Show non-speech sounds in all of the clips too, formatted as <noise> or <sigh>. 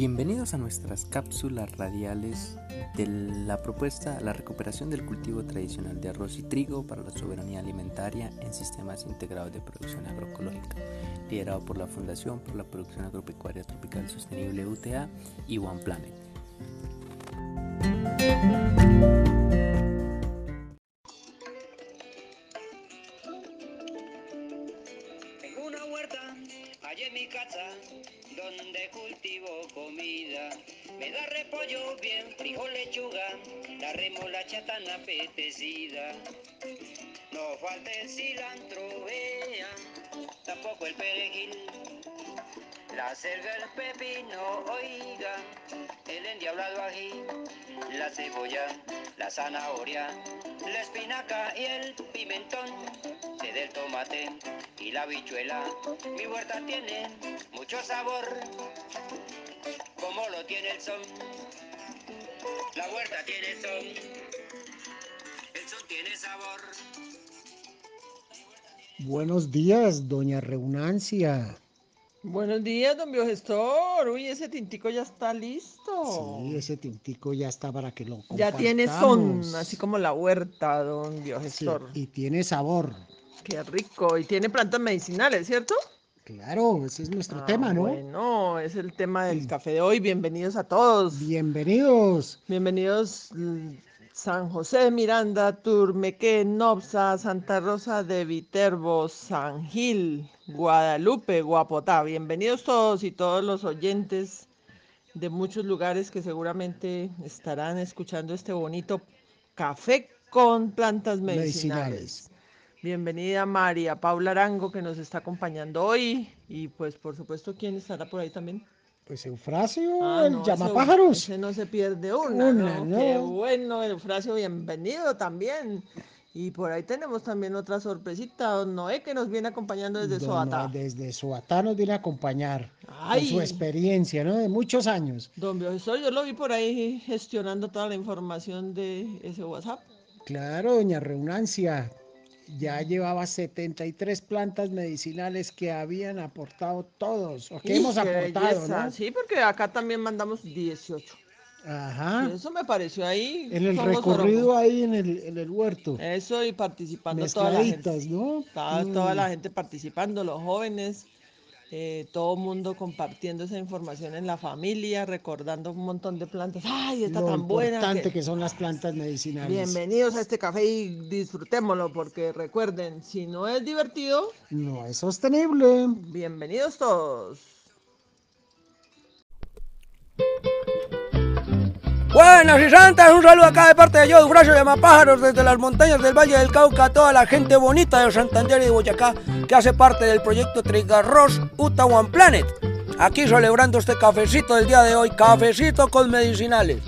Bienvenidos a nuestras cápsulas radiales de la propuesta la recuperación del cultivo tradicional de arroz y trigo para la soberanía alimentaria en sistemas integrados de producción agroecológica, liderado por la Fundación por la Producción Agropecuaria Tropical Sostenible UTA y One Planet. Bien, frijol, lechuga, la remolacha tan apetecida. No falta el cilantro, vea, tampoco el perejil. La selga, el pepino, oiga, el endiablado ají, la cebolla, la zanahoria, la espinaca y el pimentón, se del tomate y la bichuela. Mi huerta tiene mucho sabor, como lo tiene el son. La huerta tiene son, el son tiene sabor. Buenos días, doña Reunancia. Buenos días, don biogestor. Uy, ese tintico ya está listo. Sí, ese tintico ya está para que lo Ya tiene son, así como la huerta, don biogestor. y tiene sabor. Qué rico. Y tiene plantas medicinales, ¿cierto? Claro, ese es nuestro Ah, tema, ¿no? Bueno, es el tema del café de hoy. Bienvenidos a todos. Bienvenidos. Bienvenidos San José Miranda, Turmeque, Nopsa, Santa Rosa de Viterbo, San Gil, Guadalupe, Guapotá. Bienvenidos todos y todos los oyentes de muchos lugares que seguramente estarán escuchando este bonito café con plantas medicinales. Medicinales. Bienvenida María Paula Arango que nos está acompañando hoy y pues por supuesto quién estará por ahí también. Pues Eufrasio, Ah, el no, llamapájaros. Ese, ese no se pierde una, Una, ¿no? ¿no? Qué bueno, Eufrasio, bienvenido también. Y por ahí tenemos también otra sorpresita, don Noé, que nos viene acompañando desde Don Soatá. Noé Desde Soatá nos viene a acompañar Ay. con su experiencia, ¿no? De muchos años. Don Biogestor, yo lo vi por ahí gestionando toda la información de ese WhatsApp. Claro, doña Reunancia. Ya llevaba 73 plantas medicinales que habían aportado todos, o que ¡Ih, hemos aportado, belleza! ¿no? Sí, porque acá también mandamos 18. Ajá. Y eso me pareció ahí. En el recorrido ahí en el, en el huerto. Eso y participando toda la gente. ¿no? Toda, toda Mm. la gente participando, los jóvenes, eh, todo mundo compartiendo esa información en la familia, recordando un montón de plantas. ¡Ay, está Lo tan buena! importante que- que son las plantas medicinales. Bienvenidos a este café y disfrutémoslo, porque recuerden, si no es divertido, No es sostenible. bienvenidos todos. Buenas y santas, un saludo acá de parte de yo, Eufrasio Llamapájaros, desde las montañas del Valle del Cauca, a toda la gente bonita de Santander y de Boyacá, que hace parte del proyecto Trigarros Uta One Planet. Aquí celebrando este cafecito del día de hoy, cafecito con medicinales.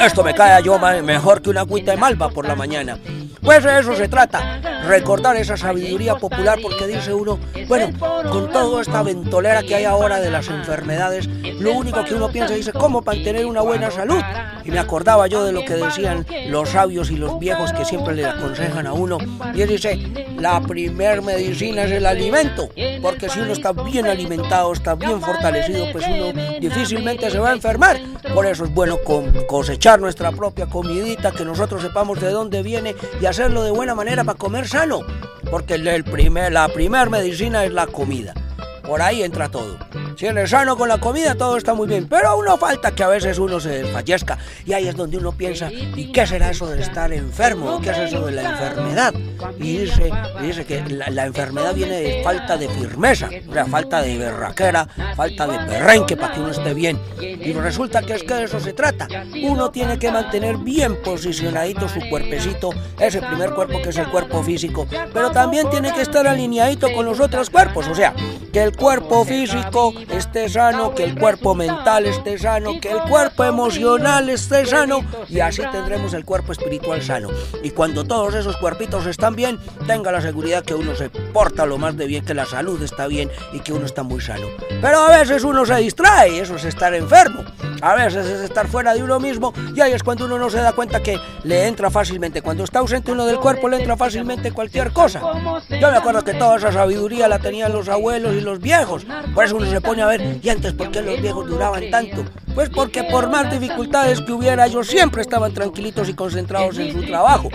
Esto me cae a yo mejor que una agüita de malva por la mañana. Pues de eso se trata, recordar esa sabiduría popular porque dice uno, bueno, con toda esta ventolera que hay ahora de las enfermedades, lo único que uno piensa dice, ¿cómo mantener una buena salud? Y me acordaba yo de lo que decían los sabios y los viejos que siempre le aconsejan a uno. Y él dice, la primer medicina es el alimento, porque si uno está bien alimentado, está bien fortalecido, pues uno difícilmente se va a enfermar. Por eso es bueno com- cosechar nuestra propia comidita, que nosotros sepamos de dónde viene y hacerlo de buena manera para comer sano, porque el- primer, la primer medicina es la comida. Por ahí entra todo. Si eres sano con la comida, todo está muy bien. Pero aún no falta que a veces uno se desfallezca. Y ahí es donde uno piensa, ¿y qué será eso de estar enfermo? ¿Qué es eso de la enfermedad? Y dice, dice que la, la enfermedad viene de falta de firmeza, o sea, falta de berraquera, falta de perrenque para que uno esté bien. Y resulta que es que de eso se trata. Uno tiene que mantener bien posicionadito su cuerpecito, ese primer cuerpo que es el cuerpo físico, pero también tiene que estar alineadito con los otros cuerpos, o sea, que el cuerpo físico esté sano, que el cuerpo mental esté sano, que el cuerpo emocional esté sano y así tendremos el cuerpo espiritual sano. Y cuando todos esos cuerpitos están bien, tenga la seguridad que uno se porta lo más de bien, que la salud está bien y que uno está muy sano. Pero a veces uno se distrae eso es estar enfermo. A veces es estar fuera de uno mismo y ahí es cuando uno no se da cuenta que le entra fácilmente. Cuando está ausente uno del cuerpo le entra fácilmente cualquier cosa. Yo me acuerdo que toda esa sabiduría la tenían los abuelos y y los viejos. Por eso uno se pone a ver, ¿y antes por qué los viejos duraban tanto? Pues porque por más dificultades que hubiera, ellos siempre estaban tranquilitos y concentrados en su trabajo.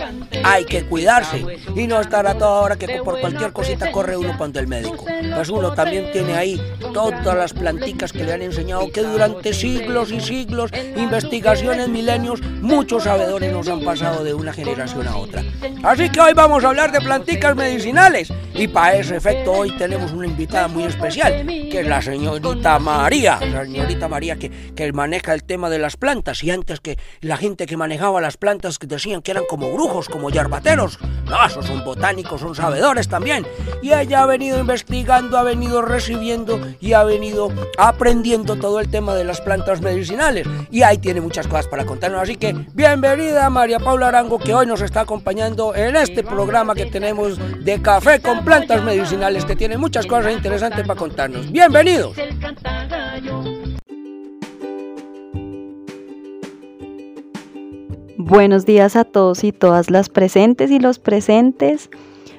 Hay que cuidarse y no estar a toda hora que por cualquier cosita corre uno para el médico. Pues uno también tiene ahí todas las planticas que le han enseñado que durante siglos y siglos, investigaciones, milenios, muchos sabedores nos han pasado de una generación a otra. Así que hoy vamos a hablar de planticas medicinales y para ese efecto hoy tenemos una invitada muy especial, que es la señorita María, la señorita María que, que maneja el tema de las plantas y antes que la gente que manejaba las plantas que decían que eran como brujos, como yarbateros, no, esos son botánicos, son sabedores también. Y ella ha venido investigando, ha venido recibiendo y ha venido aprendiendo todo el tema de las plantas medicinales. Y ahí tiene muchas cosas para contarnos. Así que bienvenida María Paula Arango que hoy nos está acompañando en este programa que tenemos de café con plantas medicinales que tiene muchas cosas interesantes para contarnos. Bienvenidos. Buenos días a todos y todas las presentes y los presentes.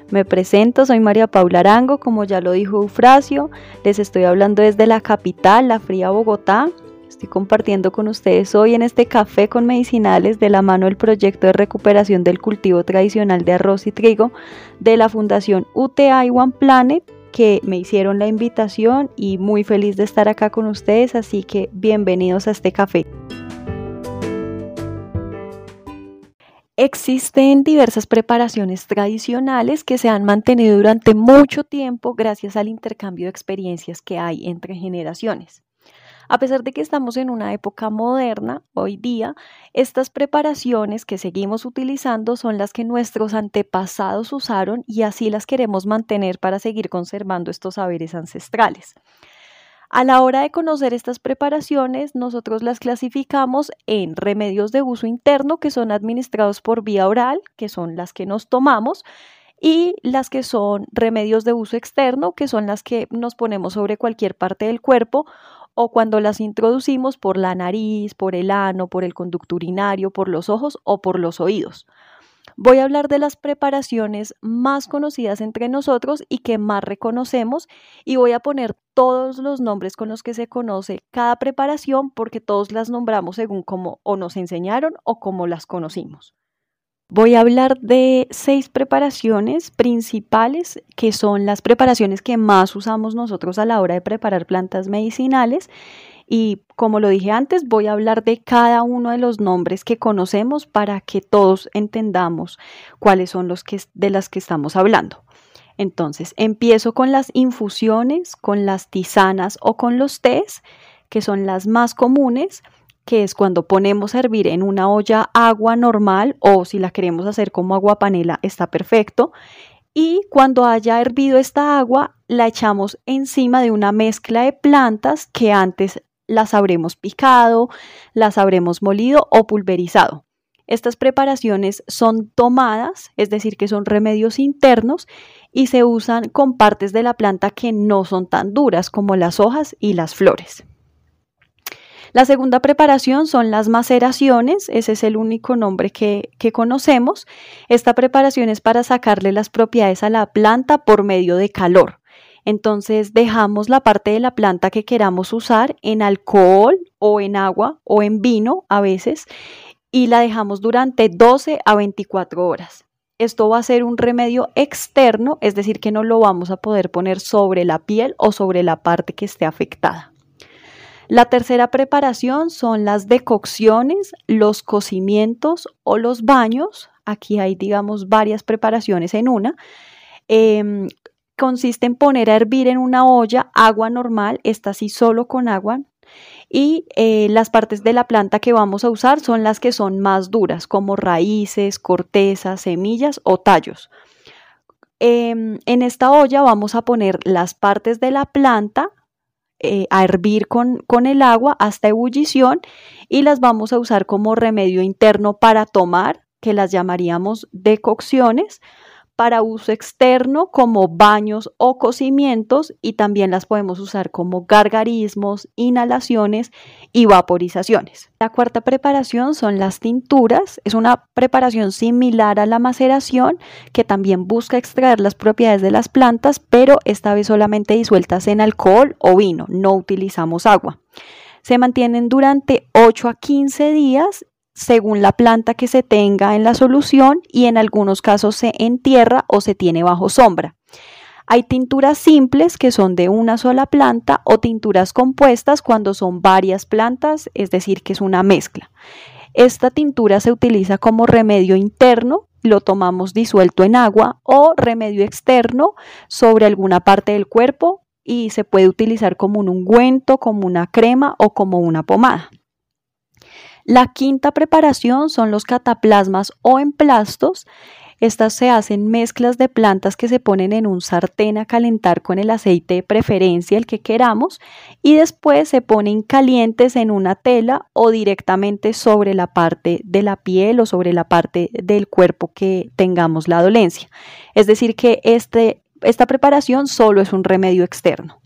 Me presento, soy María Paula Arango, como ya lo dijo Eufrasio, les estoy hablando desde la capital, la fría Bogotá. Estoy compartiendo con ustedes hoy en este café con medicinales de la mano del proyecto de recuperación del cultivo tradicional de arroz y trigo de la Fundación UTI One Planet que me hicieron la invitación y muy feliz de estar acá con ustedes, así que bienvenidos a este café. Existen diversas preparaciones tradicionales que se han mantenido durante mucho tiempo gracias al intercambio de experiencias que hay entre generaciones. A pesar de que estamos en una época moderna, hoy día, estas preparaciones que seguimos utilizando son las que nuestros antepasados usaron y así las queremos mantener para seguir conservando estos saberes ancestrales. A la hora de conocer estas preparaciones, nosotros las clasificamos en remedios de uso interno, que son administrados por vía oral, que son las que nos tomamos, y las que son remedios de uso externo, que son las que nos ponemos sobre cualquier parte del cuerpo o cuando las introducimos por la nariz, por el ano, por el conducto urinario, por los ojos o por los oídos. Voy a hablar de las preparaciones más conocidas entre nosotros y que más reconocemos y voy a poner todos los nombres con los que se conoce cada preparación porque todos las nombramos según cómo o nos enseñaron o cómo las conocimos. Voy a hablar de seis preparaciones principales que son las preparaciones que más usamos nosotros a la hora de preparar plantas medicinales y como lo dije antes, voy a hablar de cada uno de los nombres que conocemos para que todos entendamos cuáles son los que, de las que estamos hablando. Entonces, empiezo con las infusiones, con las tisanas o con los tés, que son las más comunes, que es cuando ponemos a hervir en una olla agua normal o si la queremos hacer como agua panela, está perfecto. Y cuando haya hervido esta agua, la echamos encima de una mezcla de plantas que antes las habremos picado, las habremos molido o pulverizado. Estas preparaciones son tomadas, es decir, que son remedios internos y se usan con partes de la planta que no son tan duras como las hojas y las flores. La segunda preparación son las maceraciones, ese es el único nombre que, que, conocemos. Esta preparación es para sacarle las propiedades a la planta por medio de calor. Entonces dejamos la parte de la planta que queramos usar en alcohol o en agua o en vino a veces y la dejamos durante 12 a 24 horas. Esto va a ser un remedio externo, es decir, que no lo vamos a poder poner sobre la piel o sobre la parte que esté afectada. La tercera preparación son las decocciones, los cocimientos o los baños. Aquí hay, digamos, varias preparaciones en una. Em, consiste en poner a hervir en una olla agua normal, esta sí solo con agua, y eh, las partes de la planta que vamos a usar son las que son más duras, como raíces, cortezas, semillas o tallos. Em, en esta olla vamos a poner las partes de la planta eh, a hervir con, con el agua hasta ebullición y las vamos a usar como remedio interno para tomar, que las llamaríamos decocciones para uso externo como baños o cocimientos y también las podemos usar como gargarismos, inhalaciones y vaporizaciones. La cuarta preparación son las tinturas. Es una preparación similar a la maceración que también busca extraer las propiedades de las plantas, pero esta vez solamente disueltas en alcohol o vino. No utilizamos agua. Se mantienen durante 8 a 15 días según la planta que se tenga en la solución y en algunos casos se entierra o se tiene bajo sombra. Hay tinturas simples que son de una sola planta o tinturas compuestas cuando son varias plantas, es decir, que es una mezcla. Esta tintura se utiliza como remedio interno, lo tomamos disuelto en agua o remedio externo sobre alguna parte del cuerpo y se puede utilizar como un ungüento, como una crema o como una pomada. La quinta preparación son los cataplasmas o emplastos. Estas se hacen mezclas de plantas que se ponen en un sartén a calentar con el aceite de preferencia, el que queramos, y después se ponen calientes en una tela o directamente sobre la parte de la piel o sobre la parte del cuerpo que tengamos la dolencia. Es decir, que este, esta preparación solo es un remedio externo.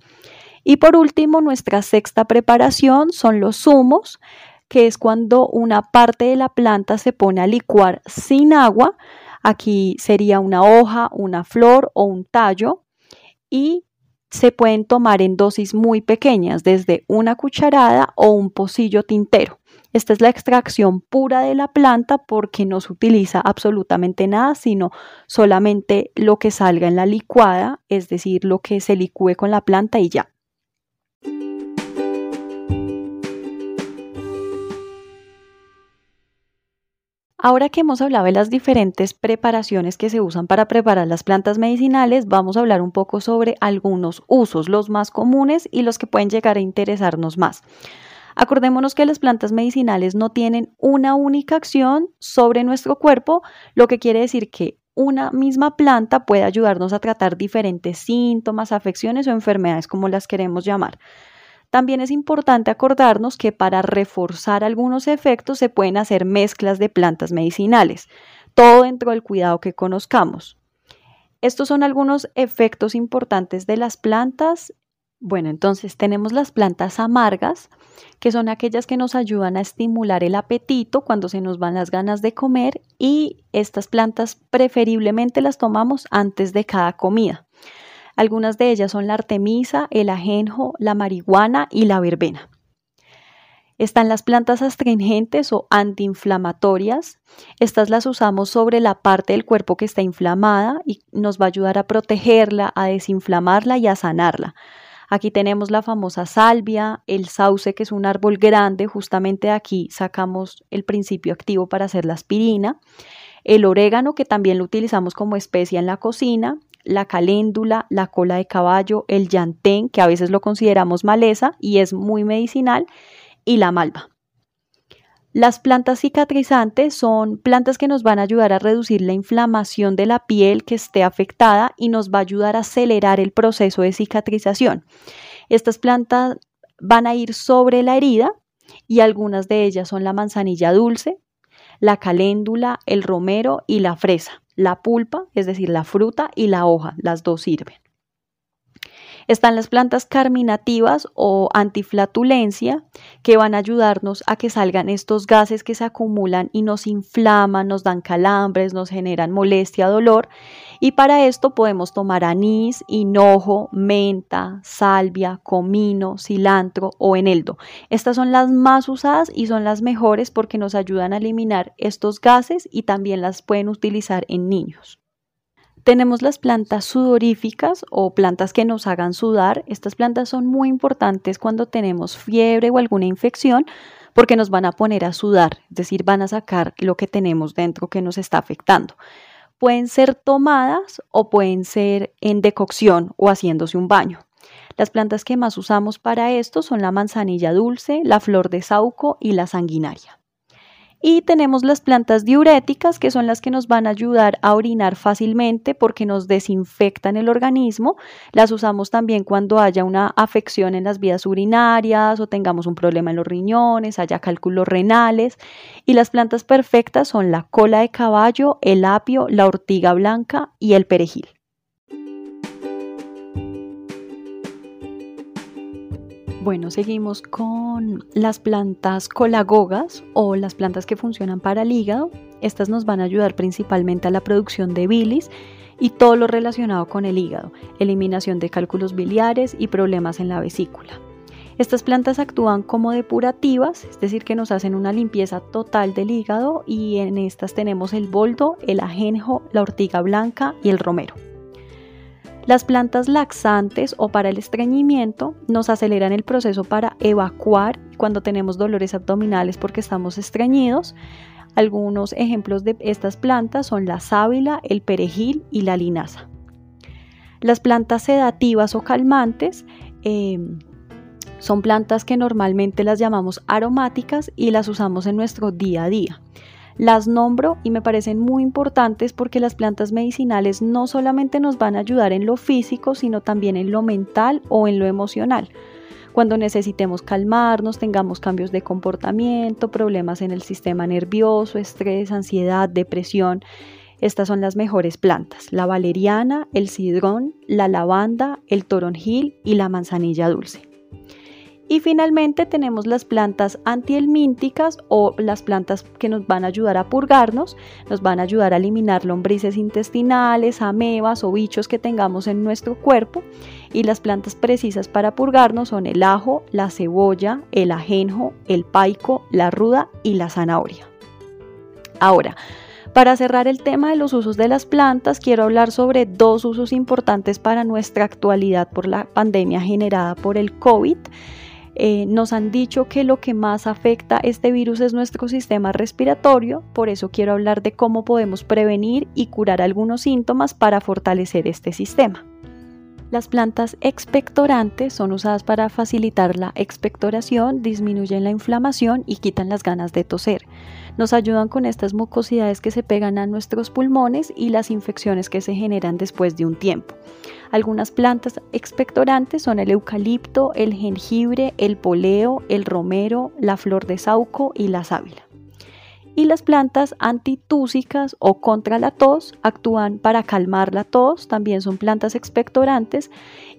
Y por último, nuestra sexta preparación son los zumos que es cuando una parte de la planta se pone a licuar sin agua. Aquí sería una hoja, una flor o un tallo y se pueden tomar en dosis muy pequeñas, desde una cucharada o un pocillo tintero. Esta es la extracción pura de la planta porque no se utiliza absolutamente nada, sino solamente lo que salga en la licuada, es decir, lo que se licúe con la planta y ya. Ahora que hemos hablado de las diferentes preparaciones que se usan para preparar las plantas medicinales, vamos a hablar un poco sobre algunos usos, los más comunes y los que pueden llegar a interesarnos más. Acordémonos que las plantas medicinales no tienen una única acción sobre nuestro cuerpo, lo que quiere decir que una misma planta puede ayudarnos a tratar diferentes síntomas, afecciones o enfermedades como las queremos llamar. También es importante acordarnos que para reforzar algunos efectos se pueden hacer mezclas de plantas medicinales, todo dentro del cuidado que conozcamos. Estos son algunos efectos importantes de las plantas. Bueno, entonces tenemos las plantas amargas, que son aquellas que nos ayudan a estimular el apetito cuando se nos van las ganas de comer y estas plantas preferiblemente las tomamos antes de cada comida. Algunas de ellas son la artemisa, el ajenjo, la marihuana y la verbena. Están las plantas astringentes o antiinflamatorias. Estas las usamos sobre la parte del cuerpo que está inflamada y nos va a ayudar a protegerla, a desinflamarla y a sanarla. Aquí tenemos la famosa salvia, el sauce, que es un árbol grande, justamente aquí sacamos el principio activo para hacer la aspirina, el orégano, que también lo utilizamos como especia en la cocina, la caléndula, la cola de caballo, el llantén, que a veces lo consideramos maleza y es muy medicinal, y la malva. Las plantas cicatrizantes son plantas que nos van a ayudar a reducir la inflamación de la piel que esté afectada y nos va a ayudar a acelerar el proceso de cicatrización. Estas plantas van a ir sobre la herida y algunas de ellas son la manzanilla dulce, la caléndula, el romero y la fresa. La pulpa, es decir, la fruta y la hoja, las dos sirven. Están las plantas carminativas o antiflatulencia que van a ayudarnos a que salgan estos gases que se acumulan y nos inflaman, nos dan calambres, nos generan molestia, dolor. Y para esto podemos tomar anís, hinojo, menta, salvia, comino, cilantro o eneldo. Estas son las más usadas y son las mejores porque nos ayudan a eliminar estos gases y también las pueden utilizar en niños. Tenemos las plantas sudoríficas o plantas que nos hagan sudar. Estas plantas son muy importantes cuando tenemos fiebre o alguna infección porque nos van a poner a sudar, es decir, van a sacar lo que tenemos dentro que nos está afectando. Pueden ser tomadas o pueden ser en decocción o haciéndose un baño. Las plantas que más usamos para esto son la manzanilla dulce, la flor de sauco y la sanguinaria. Y tenemos las plantas diuréticas, que son las que nos van a ayudar a orinar fácilmente porque nos desinfectan el organismo. Las usamos también cuando haya una afección en las vías urinarias o tengamos un problema en los riñones, haya cálculos renales. Y las plantas perfectas son la cola de caballo, el apio, la ortiga blanca y el perejil. Bueno, seguimos con las plantas colagogas o las plantas que funcionan para el hígado. Estas nos van a ayudar principalmente a la producción de bilis y todo lo relacionado con el hígado, eliminación de cálculos biliares y problemas en la vesícula. Estas plantas actúan como depurativas, es decir, que nos hacen una limpieza total del hígado y en estas tenemos el boldo, el ajenjo, la ortiga blanca y el romero. Las plantas laxantes o para el estreñimiento nos aceleran el proceso para evacuar cuando tenemos dolores abdominales porque estamos estreñidos. Algunos ejemplos de estas plantas son la sábila, el perejil y la linaza. Las plantas sedativas o calmantes em, son plantas que normalmente las llamamos aromáticas y las usamos en nuestro día a día. Las nombro y me parecen muy importantes porque las plantas medicinales no solamente nos van a ayudar en lo físico, sino también en lo mental o en lo emocional. Cuando necesitemos calmarnos, tengamos cambios de comportamiento, problemas en el sistema nervioso, estrés, ansiedad, depresión, estas son las mejores plantas, la valeriana, el cidrón, la lavanda, el toronjil y la manzanilla dulce. Y finalmente tenemos las plantas antihelmínticas o las plantas que nos van a ayudar a purgarnos, nos van a ayudar a eliminar lombrices intestinales, amebas o bichos que tengamos en nuestro cuerpo. Y las plantas precisas para purgarnos son el ajo, la cebolla, el ajenjo, el paico, la ruda y la zanahoria. Ahora, para cerrar el tema de los usos de las plantas, quiero hablar sobre dos usos importantes para nuestra actualidad por la pandemia generada por el COVID. Eh, nos han dicho que lo que más afecta este virus es nuestro sistema respiratorio, por eso quiero hablar de cómo podemos prevenir y curar algunos síntomas para fortalecer este sistema. Las plantas expectorantes son usadas para facilitar la expectoración, disminuyen la inflamación y quitan las ganas de toser. Nos ayudan con estas mucosidades que se pegan a nuestros pulmones y las infecciones que se generan después de un tiempo. Algunas plantas expectorantes son el eucalipto, el jengibre, el poleo, el romero, la flor de sauco y la sábila y las plantas antitúsicas o contra la tos actúan para calmar la tos, también son plantas expectorantes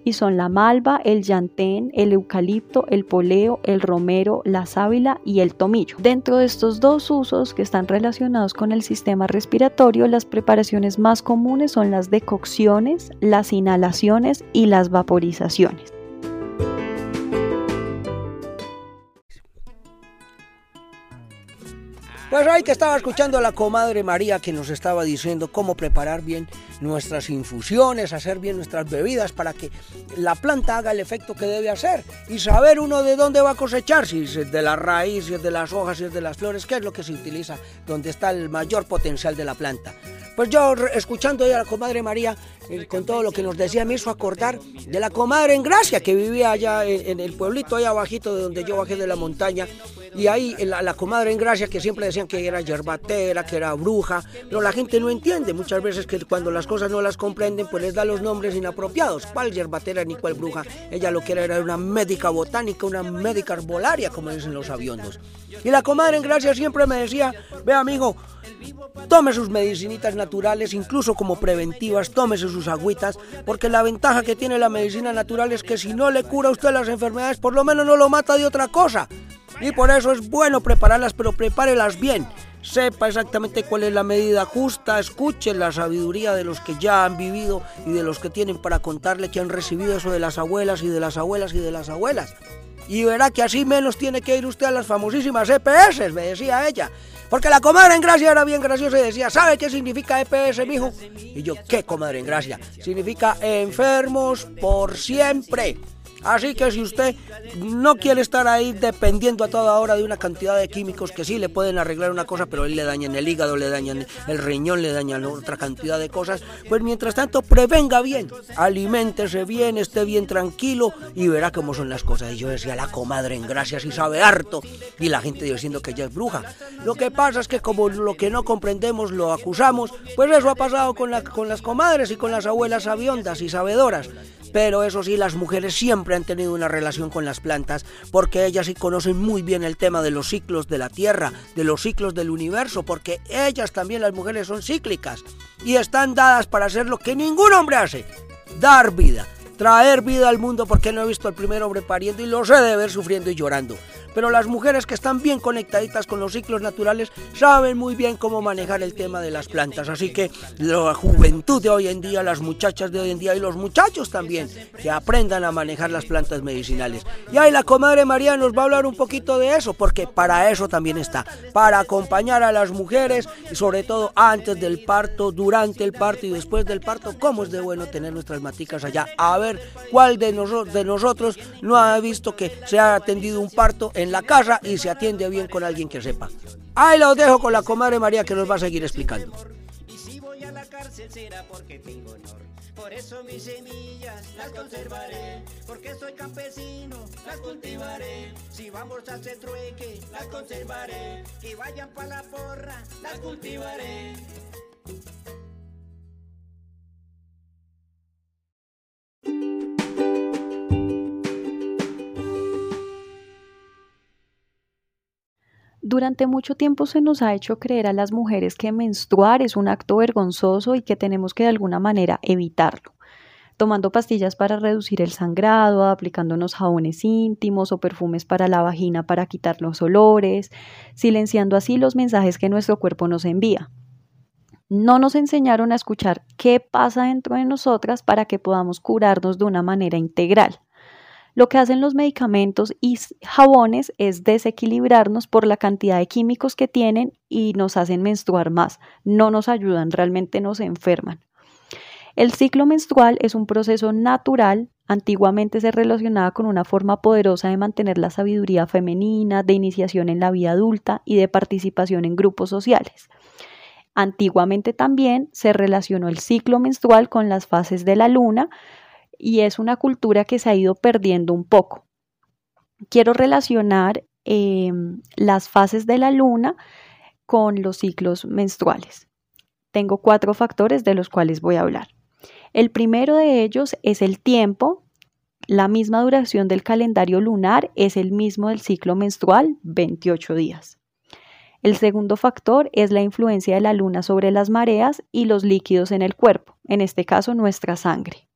y son la malva, el llantén, el eucalipto, el poleo, el romero, la sábila y el tomillo. Dentro de estos dos usos que están relacionados con el sistema respiratorio, las preparaciones más comunes son las decocciones, las inhalaciones y las vaporizaciones. Pues ahí te estaba escuchando a la comadre María que nos estaba diciendo cómo preparar bien nuestras infusiones, hacer bien nuestras bebidas para que la planta haga el efecto que debe hacer y saber uno de dónde va a cosechar, si es de la raíz, si es de las hojas, si es de las flores, qué es lo que se utiliza, donde está el mayor potencial de la planta. Pues yo escuchando a la comadre María eh, con todo lo que nos decía me hizo acordar de la comadre en Gracia que vivía allá en, el pueblito allá abajito de donde yo bajé de la montaña y ahí la, la, comadre en Gracia que siempre que era yerbatera, que era bruja, pero la gente no entiende muchas veces que cuando las cosas no las comprenden pues les da los nombres inapropiados, cuál yerbatera ni cuál bruja, ella lo que era era una médica botánica, una médica arbolaria como dicen los aviondos. Y la comadre en Gracia siempre me decía, ve amigo, Tome sus medicinitas naturales, incluso como preventivas, tómese sus agüitas, porque la ventaja que tiene la medicina natural es que si no le cura a usted las enfermedades, por lo menos no lo mata de otra cosa. Y por eso es bueno prepararlas, pero prepárelas bien. Sepa exactamente cuál es la medida justa, escuche la sabiduría de los que ya han vivido y de los que tienen para contarle que han recibido eso de las abuelas y de las abuelas y de las abuelas. Y verá que así menos tiene que ir usted a las famosísimas EPS, me decía ella. Porque la comadre en gracia era bien graciosa y decía, ¿sabe qué significa EPS, mijo? Y yo, ¿qué comadre en gracia? Significa enfermos por siempre. Así que si usted no quiere estar ahí dependiendo a toda hora de una cantidad de químicos que sí le pueden arreglar una cosa, pero él le dañan el hígado, le dañan el riñón, le dañan otra cantidad de cosas, pues mientras tanto prevenga bien, aliméntese bien, esté bien tranquilo y verá cómo son las cosas. Y yo decía, la comadre en gracias y sabe harto. Y la gente diciendo que ella es bruja. Lo que pasa es que como lo que no comprendemos lo acusamos, pues eso ha pasado con, con las comadres y con las abuelas sabiondas y sabedoras. Pero eso sí, las mujeres siempre han tenido una relación con las plantas porque ellas sí conocen muy bien el tema de los ciclos de la Tierra, de los ciclos del universo, porque ellas también, las mujeres, son cíclicas y están dadas para hacer lo que ningún hombre hace, dar vida traer vida al mundo porque no he visto al primer hombre pariendo y lo sé de ver sufriendo y llorando pero las mujeres que están bien conectaditas con los ciclos naturales saben muy bien cómo manejar el tema de las plantas. Así que la juventud de hoy en día, las muchachas de hoy en día y los muchachos también, que aprendan a manejar las plantas medicinales. Y ahí la comadre María nos va a hablar un poquito de eso, porque para eso también está, para acompañar a las mujeres y sobre todo antes del parto, durante el parto y después del parto, cómo es de bueno tener nuestras maticas allá. A ver cuál de, de nosotros no ha visto que se ha atendido un parto la casa y se atiende bien con alguien que sepa. Ahí los dejo con la comadre María que nos va a seguir explicando. Y si voy a la cárcel será porque tengo honor. Por eso mis semillas las conservaré, porque soy campesino, las cultivaré. Si vamos a hacer trueque, las conservaré. Que vayan para la porra, las cultivaré. Durante mucho tiempo se nos ha hecho creer a las mujeres que menstruar es un acto vergonzoso y que tenemos que de alguna manera evitarlo, tomando pastillas para reducir el sangrado, aplicándonos jabones íntimos o perfumes para la vagina para quitar los olores, silenciando así los mensajes que nuestro cuerpo nos envía. No nos enseñaron a escuchar qué pasa dentro de nosotras para que podamos curarnos de una manera integral. Lo que hacen los medicamentos y jabones es desequilibrarnos por la cantidad de químicos que tienen y nos hacen menstruar más. No nos ayudan, realmente nos enferman. El ciclo menstrual es un proceso natural, antiguamente se relacionaba con una forma poderosa de mantener la sabiduría femenina, de iniciación en la vida adulta y de participación en grupos sociales. Antiguamente también se relacionó el ciclo menstrual con las fases de la luna, y es una cultura que se ha ido perdiendo un poco. Quiero relacionar em, las fases de la luna con los ciclos menstruales. Tengo cuatro factores de los cuales voy a hablar. El primero de ellos es el tiempo. La misma duración del calendario lunar es el mismo del ciclo menstrual, 28 días. El segundo factor es la influencia de la luna sobre las mareas y los líquidos en el cuerpo, en este caso nuestra sangre.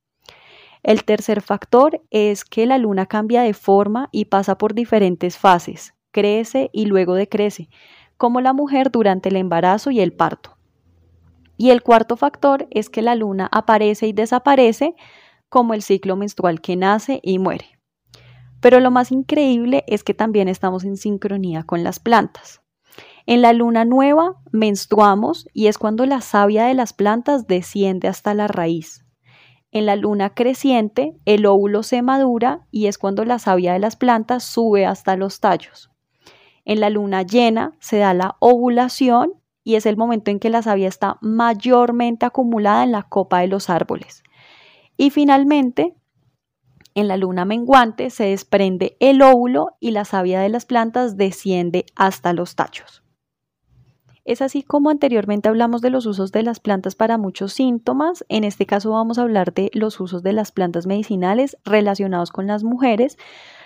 El tercer factor es que la luna cambia de forma y pasa por diferentes fases, crece y luego decrece, como la mujer durante el embarazo y el parto. Y el cuarto factor es que la luna aparece y desaparece como el ciclo menstrual que nace y muere. Pero lo más increíble es que también estamos en sincronía con las plantas. En la luna nueva menstruamos y es cuando la savia de las plantas desciende hasta la raíz. En la luna creciente, el óvulo se madura y es cuando la savia de las plantas sube hasta los tallos. En la luna llena se da la ovulación y es el momento en que la savia está mayormente acumulada en la copa de los árboles. Y finalmente, en la luna menguante se desprende el óvulo y la savia de las plantas desciende hasta los tallos. Es así como anteriormente hablamos de los usos de las plantas para muchos síntomas. En este caso vamos a hablar de los usos de las plantas medicinales relacionados con las mujeres,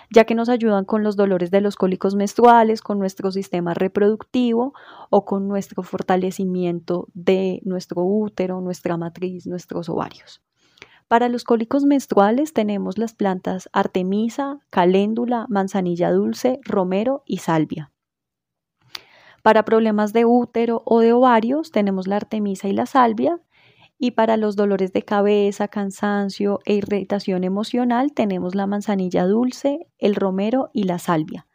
ya que nos ayudan con los dolores de los cólicos menstruales, con nuestro sistema reproductivo o con nuestro fortalecimiento de nuestro útero, nuestra matriz, nuestros ovarios. Para los cólicos menstruales tenemos las plantas artemisa, caléndula, manzanilla dulce, romero y salvia. Para problemas de útero o de ovarios tenemos la artemisa y la salvia. Y para los dolores de cabeza, cansancio e irritación emocional tenemos la manzanilla dulce, el romero y la salvia.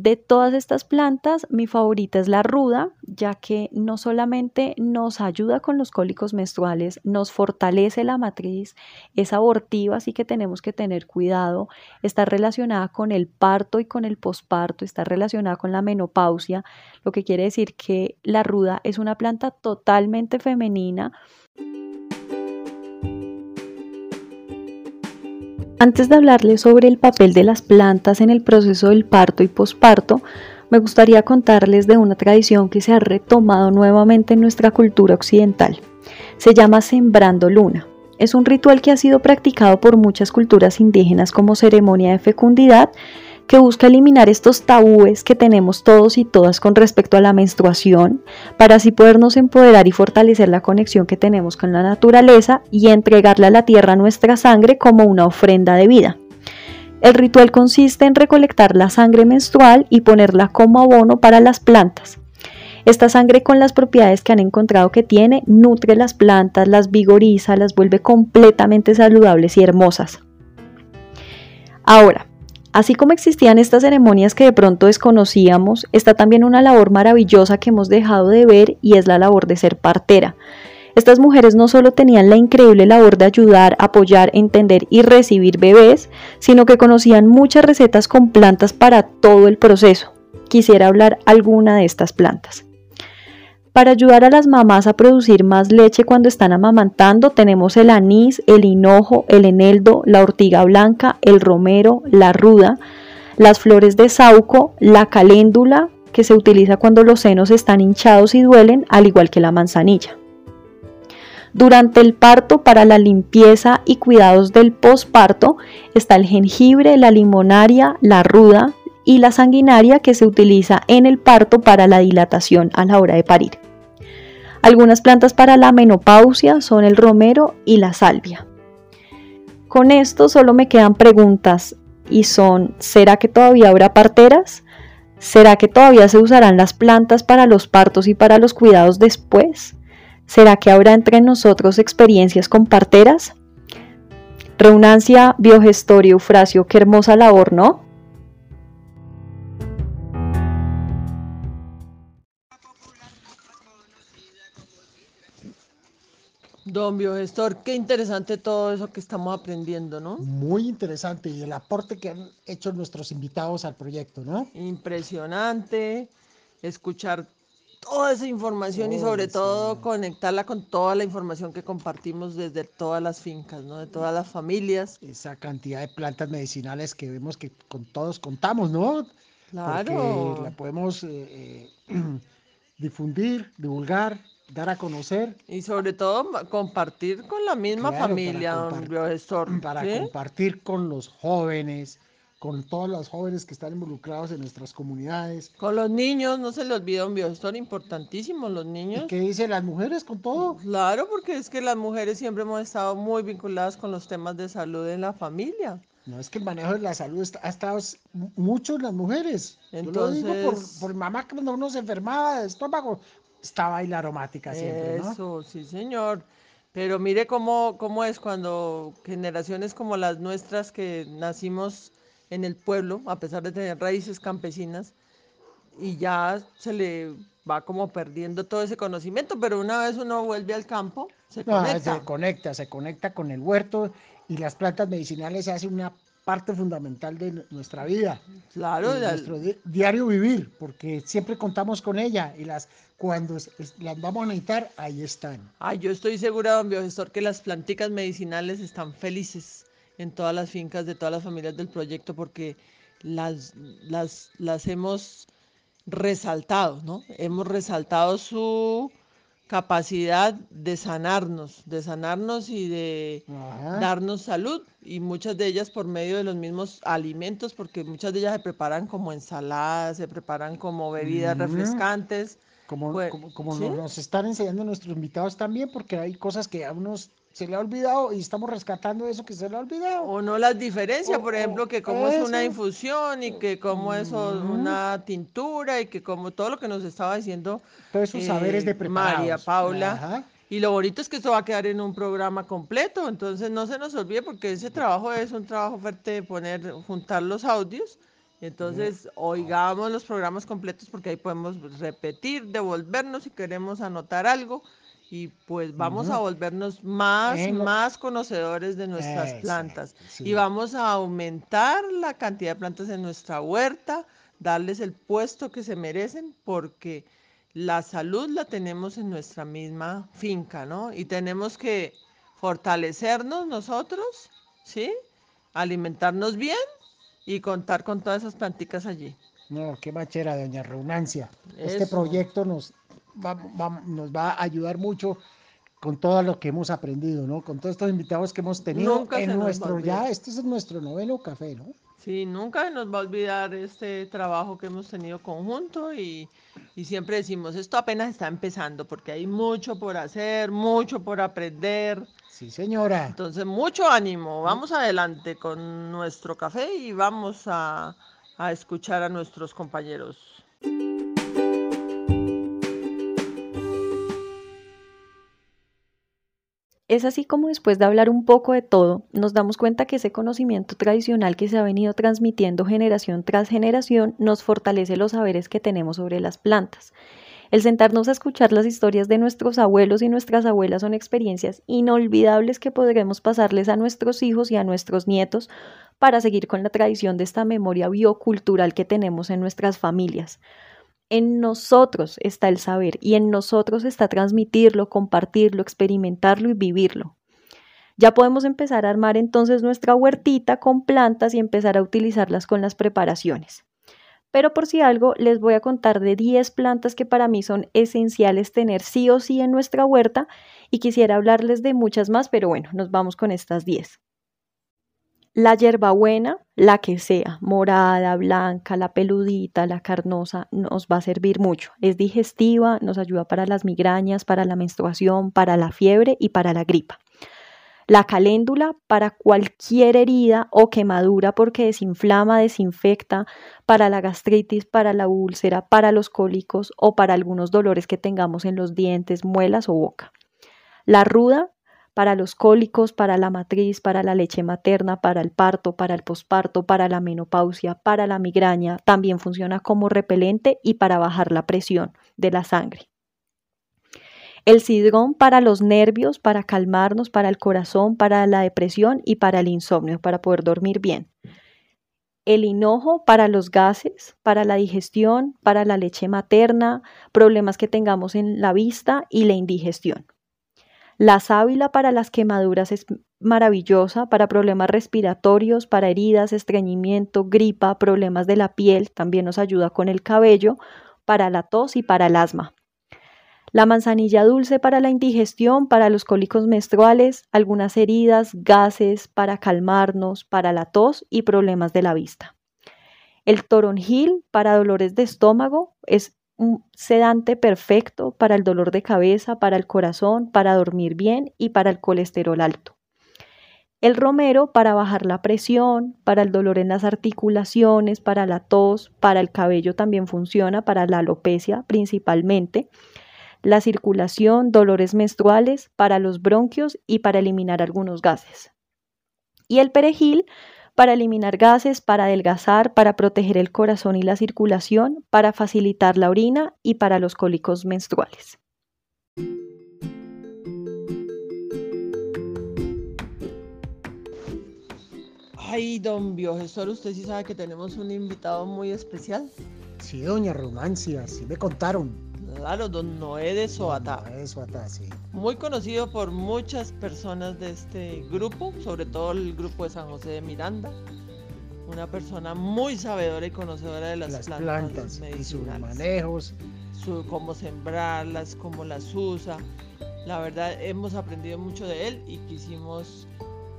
De todas estas plantas, mi favorita es la ruda, ya que no solamente nos ayuda con los cólicos menstruales, nos fortalece la matriz, es abortiva, así que tenemos que tener cuidado, está relacionada con el parto y con el posparto, está relacionada con la menopausia, lo que quiere decir que la ruda es una planta totalmente femenina. Antes de hablarles sobre el papel de las plantas en el proceso del parto y posparto, me gustaría contarles de una tradición que se ha retomado nuevamente en nuestra cultura occidental. Se llama Sembrando Luna. Es un ritual que ha sido practicado por muchas culturas indígenas como ceremonia de fecundidad que busca eliminar estos tabúes que tenemos todos y todas con respecto a la menstruación, para así podernos empoderar y fortalecer la conexión que tenemos con la naturaleza y entregarle a la tierra nuestra sangre como una ofrenda de vida. El ritual consiste en recolectar la sangre menstrual y ponerla como abono para las plantas. Esta sangre con las propiedades que han encontrado que tiene nutre las plantas, las vigoriza, las vuelve completamente saludables y hermosas. Ahora, Así como existían estas ceremonias que de pronto desconocíamos, está también una labor maravillosa que hemos dejado de ver y es la labor de ser partera. Estas mujeres no solo tenían la increíble labor de ayudar, apoyar, entender y recibir bebés, sino que conocían muchas recetas con plantas para todo el proceso. Quisiera hablar alguna de estas plantas. Para ayudar a las mamás a producir más leche cuando están amamantando, tenemos el anís, el hinojo, el eneldo, la ortiga blanca, el romero, la ruda, las flores de sauco, la caléndula, que se utiliza cuando los senos están hinchados y duelen, al igual que la manzanilla. Durante el parto, para la limpieza y cuidados del posparto, está el jengibre, la limonaria, la ruda y la sanguinaria que se utiliza en el parto para la dilatación a la hora de parir. Algunas plantas para la menopausia son el romero y la salvia. Con esto solo me quedan preguntas y son, ¿será que todavía habrá parteras? ¿Será que todavía se usarán las plantas para los partos y para los cuidados después? ¿Será que habrá entre nosotros experiencias con parteras? Reunancia, biogestorio, Eufrasio, qué hermosa labor, ¿no? Don Biogestor, qué interesante todo eso que estamos aprendiendo, ¿no? Muy interesante y el aporte que han hecho nuestros invitados al proyecto, ¿no? Impresionante escuchar toda esa información y sobre todo conectarla con toda la información que compartimos desde todas las fincas, ¿no? De todas las familias. Esa cantidad de plantas medicinales que vemos que con todos contamos, ¿no? Claro. Porque la podemos eh, eh, <clears throat> difundir, divulgar dar a conocer. Y sobre todo compartir con la misma familia, don Biogestor. Para compartir con los jóvenes, con todos los jóvenes que están involucrados en nuestras comunidades. Con los niños, no se le olvide, don Biogestor, importantísimo, los niños. ¿Y qué dicen las mujeres con todo? Claro, porque es que las mujeres siempre hemos estado muy vinculadas con los temas de salud en la familia. No, es que el manejo de la salud ha estado mucho en las mujeres. Entonces... Yo lo digo por, por mamá cuando uno se enfermaba de estómago, estaba ahí la aromática siempre, ¿no? Eso, sí, señor. Pero mire cómo, cómo es cuando generaciones como las nuestras que nacimos en el pueblo, a pesar de tener raíces campesinas, y ya se le va como perdiendo todo ese conocimiento, pero una vez uno vuelve al campo, se conecta. Se conecta, se conecta con el huerto y las plantas medicinales se hace una parte fundamental de nuestra vida. Claro, de nuestro diario vivir, porque siempre contamos con ella y las cuando las vamos a necesitar, ahí están. Ay, yo estoy segura, don Biogestor, que las planticas medicinales están felices en todas las fincas de todas las familias del proyecto porque las, las, las hemos resaltado, ¿no? Hemos resaltado su capacidad de sanarnos, de sanarnos y de darnos salud y muchas de ellas por medio de los mismos alimentos, porque muchas de ellas se preparan como ensaladas, se preparan como bebidas refrescantes. Como, como, nos están enseñando nuestros invitados también, porque hay cosas que a unos se le ha olvidado y estamos rescatando eso que se le ha olvidado. O no las diferencias, por ejemplo, que como es una infusión y que como es una tintura y que como todo lo que nos estaba diciendo Todos esos saberes de eh, María Paula. Y lo bonito es que esto va a quedar en un programa completo, entonces no se nos olvide porque ese trabajo es un trabajo fuerte de poner, juntar los audios Entonces, oigamos los programas completos porque ahí podemos repetir, devolvernos si queremos anotar algo y pues vamos a volvernos más, más conocedores de nuestras plantas y vamos a aumentar la cantidad de plantas en nuestra huerta, darles el puesto que se merecen porque la salud la tenemos en nuestra misma finca, ¿no? Y tenemos que fortalecernos nosotros, ¿sí? Alimentarnos bien y contar con todas esas plantitas allí. No, qué machera, doña Reunancia. Este proyecto nos, nos va a ayudar mucho con todo lo que hemos aprendido, ¿no? Con todos estos invitados que hemos tenido en nuestro, ya, este es nuestro noveno café, ¿no? Sí, nunca nos va a olvidar este trabajo que hemos tenido conjunto y, y, siempre decimos, esto apenas está empezando porque hay mucho por hacer, mucho por aprender. Sí, señora. Entonces, mucho ánimo, vamos adelante con nuestro café y vamos a, a escuchar a nuestros compañeros. Es así como después de hablar un poco de todo, nos damos cuenta que ese conocimiento tradicional que se ha venido transmitiendo generación tras generación nos fortalece los saberes que tenemos sobre las plantas. El sentarnos a escuchar las historias de nuestros abuelos y nuestras abuelas son experiencias inolvidables que podremos pasarles a nuestros hijos y a nuestros nietos para seguir con la tradición de esta memoria biocultural que tenemos en nuestras familias. En nosotros está el saber y en nosotros está transmitirlo, compartirlo, experimentarlo y vivirlo. Ya podemos empezar a armar entonces nuestra huertita con plantas y empezar a utilizarlas con las preparaciones. Pero por si algo, les voy a contar de 10 plantas que para mí son esenciales tener sí o sí en nuestra huerta y quisiera hablarles de muchas más, pero bueno, nos vamos con estas 10. La hierbabuena, la que sea, morada, blanca, la peludita, la carnosa, nos va a servir mucho. Es digestiva, nos ayuda para las migrañas, para la menstruación, para la fiebre y para la gripa. La caléndula para cualquier herida o quemadura porque desinflama, desinfecta, para la gastritis, para la úlcera, para los cólicos o para algunos dolores que tengamos en los dientes, muelas o boca. La ruda para los cólicos, para la matriz, para la leche materna, para el parto, para el posparto, para la menopausia, para la migraña. También funciona como repelente y para bajar la presión de la sangre. El cidrón para los nervios, para calmarnos, para el corazón, para la depresión y para el insomnio, para poder dormir bien. El hinojo para los gases, para la digestión, para la leche materna, problemas que tengamos en la vista y la indigestión. La sábila para las quemaduras es maravillosa, para problemas respiratorios, para heridas, estreñimiento, gripa, problemas de la piel, también nos ayuda con el cabello, para la tos y para el asma. La manzanilla dulce para la indigestión, para los cólicos menstruales, algunas heridas, gases, para calmarnos, para la tos y problemas de la vista. El toronjil para dolores de estómago es un sedante perfecto para el dolor de cabeza, para el corazón, para dormir bien y para el colesterol alto. El romero para bajar la presión, para el dolor en las articulaciones, para la tos, para el cabello también funciona, para la alopecia principalmente, la circulación, dolores menstruales, para los bronquios y para eliminar algunos gases. Y el perejil para eliminar gases, para adelgazar, para proteger el corazón y la circulación, para facilitar la orina y para los cólicos menstruales. Ay, don Biogestor, usted sí sabe que tenemos un invitado muy especial. Sí, doña Romancia, sí me contaron. Claro, don Noé de Soatá. Noé de Soatá, sí. Muy conocido por muchas personas de este grupo, sobre todo el grupo de San José de Miranda. Una persona muy sabedora y conocedora de las, plantas, y sus manejos. Su, cómo sembrarlas, cómo las usa. La verdad, hemos aprendido mucho de él y quisimos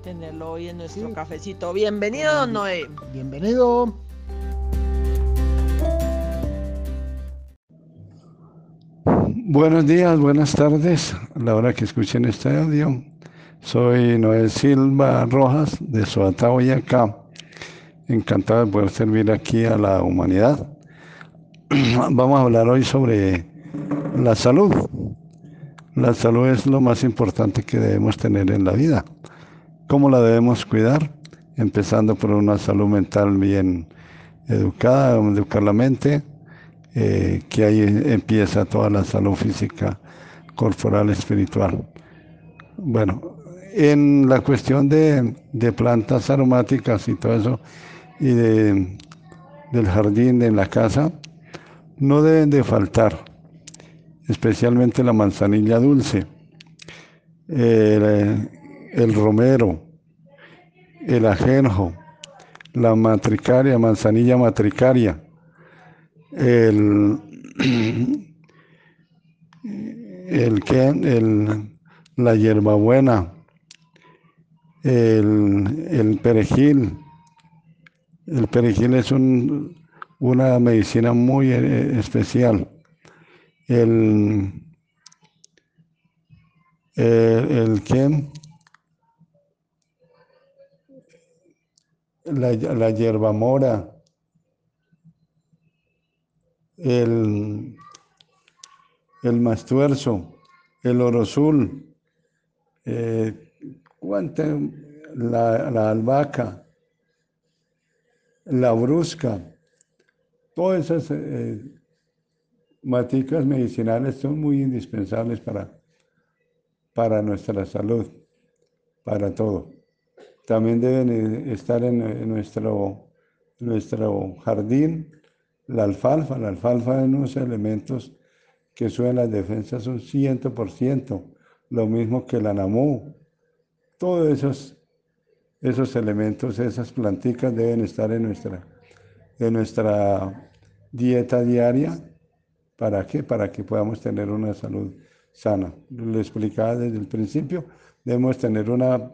tenerlo hoy en nuestro cafecito. Bienvenido, don Noé. Bienvenido. Buenos días, buenas tardes, a la hora que escuchen este audio. Soy Noel Silva Rojas de Soatá, Boyacá. Encantado de poder servir aquí a la humanidad. <clears throat> Vamos a hablar hoy sobre la salud. La salud es lo más importante que debemos tener en la vida. ¿Cómo la debemos cuidar? Empezando por una salud mental bien educada, educar la mente, eh, que ahí empieza toda la salud física, corporal, espiritual. Bueno, en la cuestión de, plantas aromáticas y todo eso, y de, del jardín, de la casa, no deben de faltar, especialmente la manzanilla dulce, el romero, el ajenjo, la matricaria, manzanilla matricaria, el, el el, la hierbabuena, el, el perejil. El perejil es un, una medicina muy eh, especial. El, el, el la, la hierba mora, el, el mastuerzo, el oro azul, eh, la, la, albahaca, la brusca, todas esas eh, maticas medicinales son muy indispensables para, para nuestra salud, para todo. También deben eh, estar en, nuestro, nuestro jardín la alfalfa. La alfalfa es unos elementos que suben las defensas un 100%, lo mismo que la namú. Todos esos, esos elementos, esas planticas deben estar en nuestra, en nuestra dieta diaria. ¿Para qué? Para que podamos tener una salud sana. Lo explicaba desde el principio, debemos tener una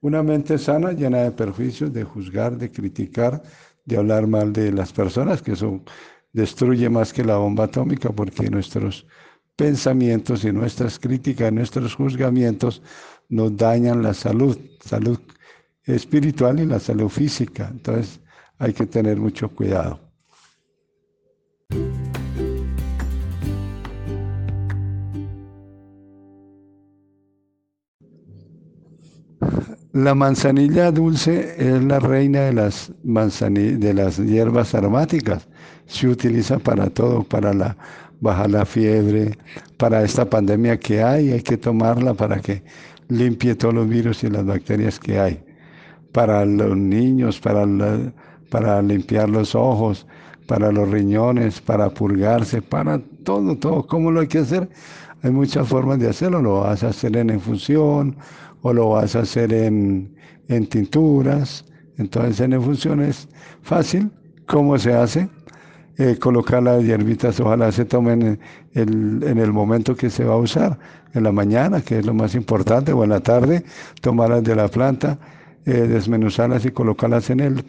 una mente sana, llena de perjuicios, de juzgar, de criticar, de hablar mal de las personas, que eso destruye más que la bomba atómica, porque nuestros pensamientos y nuestras críticas, nuestros juzgamientos nos dañan la salud, salud espiritual y la salud física. Entonces hay que tener mucho cuidado. La manzanilla dulce es la reina de las, de las hierbas aromáticas. Se utiliza para todo, para la, bajar la fiebre, para esta pandemia que hay, hay que tomarla para que limpie todos los virus y las bacterias que hay. Para los niños, para, para limpiar los ojos, para los riñones, para purgarse, para todo, todo. ¿Cómo lo hay que hacer? Hay muchas formas de hacerlo. Lo vas a hacer en infusión o lo vas a hacer en, tinturas. Entonces en infusión es fácil. ¿Cómo se hace? Eh, colocar las hierbitas, ojalá se tomen en el, momento que se va a usar, en la mañana, que es lo más importante, o en la tarde, tomarlas de la planta, eh, desmenuzarlas y colocarlas en el,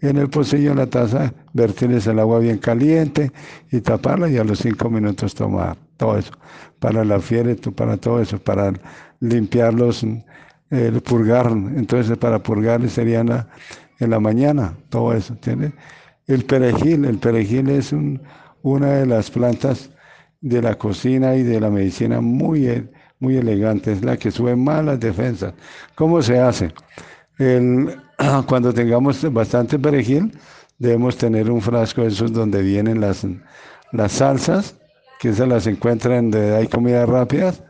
en el pocillo, en la taza, vertirles el agua bien caliente y taparla y a los cinco minutos tomar todo eso, para la fiebre, para todo eso, para limpiarlos, el purgar, entonces para purgar sería en la, en la mañana, todo eso, ¿entiendes? El perejil, el perejil es una de las plantas de la cocina y de la medicina muy, muy elegante, es la que sube más las defensas. ¿Cómo se hace? <clears throat> Cuando tengamos bastante perejil, debemos tener un frasco de esos donde vienen las, las salsas, que se las encuentran donde hay comidas rápidas,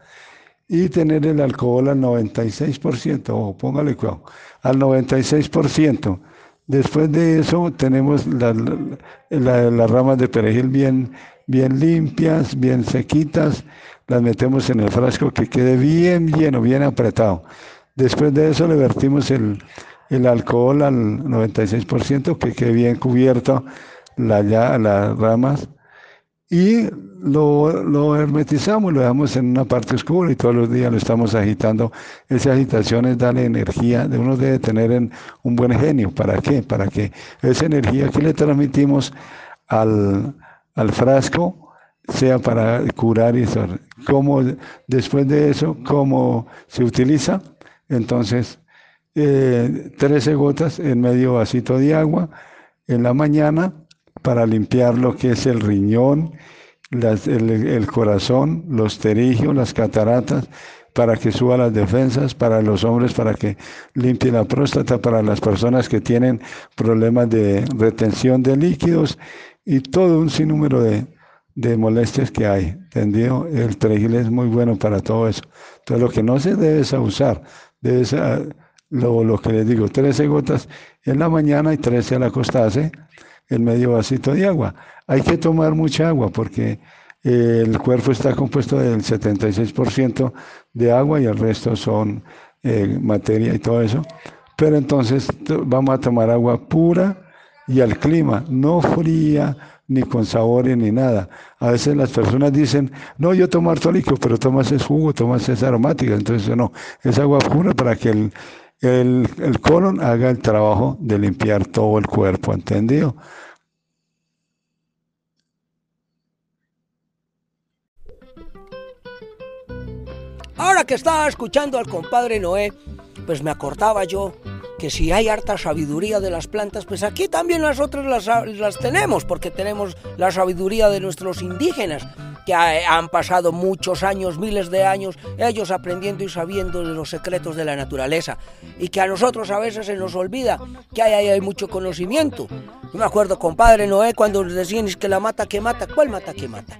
y tener el alcohol al 96%, ojo, póngale cuidado, al 96%. Después de eso tenemos las ramas de perejil bien, bien limpias, bien sequitas, las metemos en el frasco que quede bien lleno, bien apretado. Después de eso le vertimos el, el alcohol al 96%, que quede bien cubierto la, las ramas y lo, lo, hermetizamos, lo dejamos en una parte oscura y todos los días lo estamos agitando. Esa agitación es darle energía, de uno debe tener en un buen genio. ¿Para qué? Para que esa energía que le transmitimos al, al frasco sea para curar y eso. ¿Cómo, después de eso, cómo se utiliza? Entonces, eh, 13 gotas en medio vasito de agua en la mañana para limpiar lo que es el riñón, el, corazón, los terigios, las cataratas, para que suba las defensas, para los hombres, para que limpie la próstata, para las personas que tienen problemas de retención de líquidos y todo un sinnúmero de, de molestias que hay, ¿entendido? El perejil es muy bueno para todo eso. Entonces lo que no se debe es abusar, debe ser lo, lo que les digo, 13 gotas en la mañana y 13 al acostarse, el medio vasito de agua. Hay que tomar mucha agua porque eh, el cuerpo está compuesto del 76% de agua y el resto son eh, materia y todo eso. Pero entonces vamos a tomar agua pura y al clima, no fría, ni con sabores ni nada. A veces las personas dicen, no, yo tomo harto pero tomas ese jugo, tomas esa aromática. Entonces, no, es agua pura para que el, el, el colon haga el trabajo de limpiar todo el cuerpo, ¿entendido? Ahora que estaba escuchando al compadre Noé, pues me acordaba yo que si hay harta sabiduría de las plantas, pues aquí también nosotros las, las tenemos, porque tenemos la sabiduría de nuestros indígenas, que han pasado muchos años, miles de años, ellos aprendiendo y sabiendo de los secretos de la naturaleza, y que a nosotros a veces se nos olvida que hay, hay mucho conocimiento. Yo me acuerdo, compadre Noé, cuando decían que la mata que mata, ¿cuál mata que mata?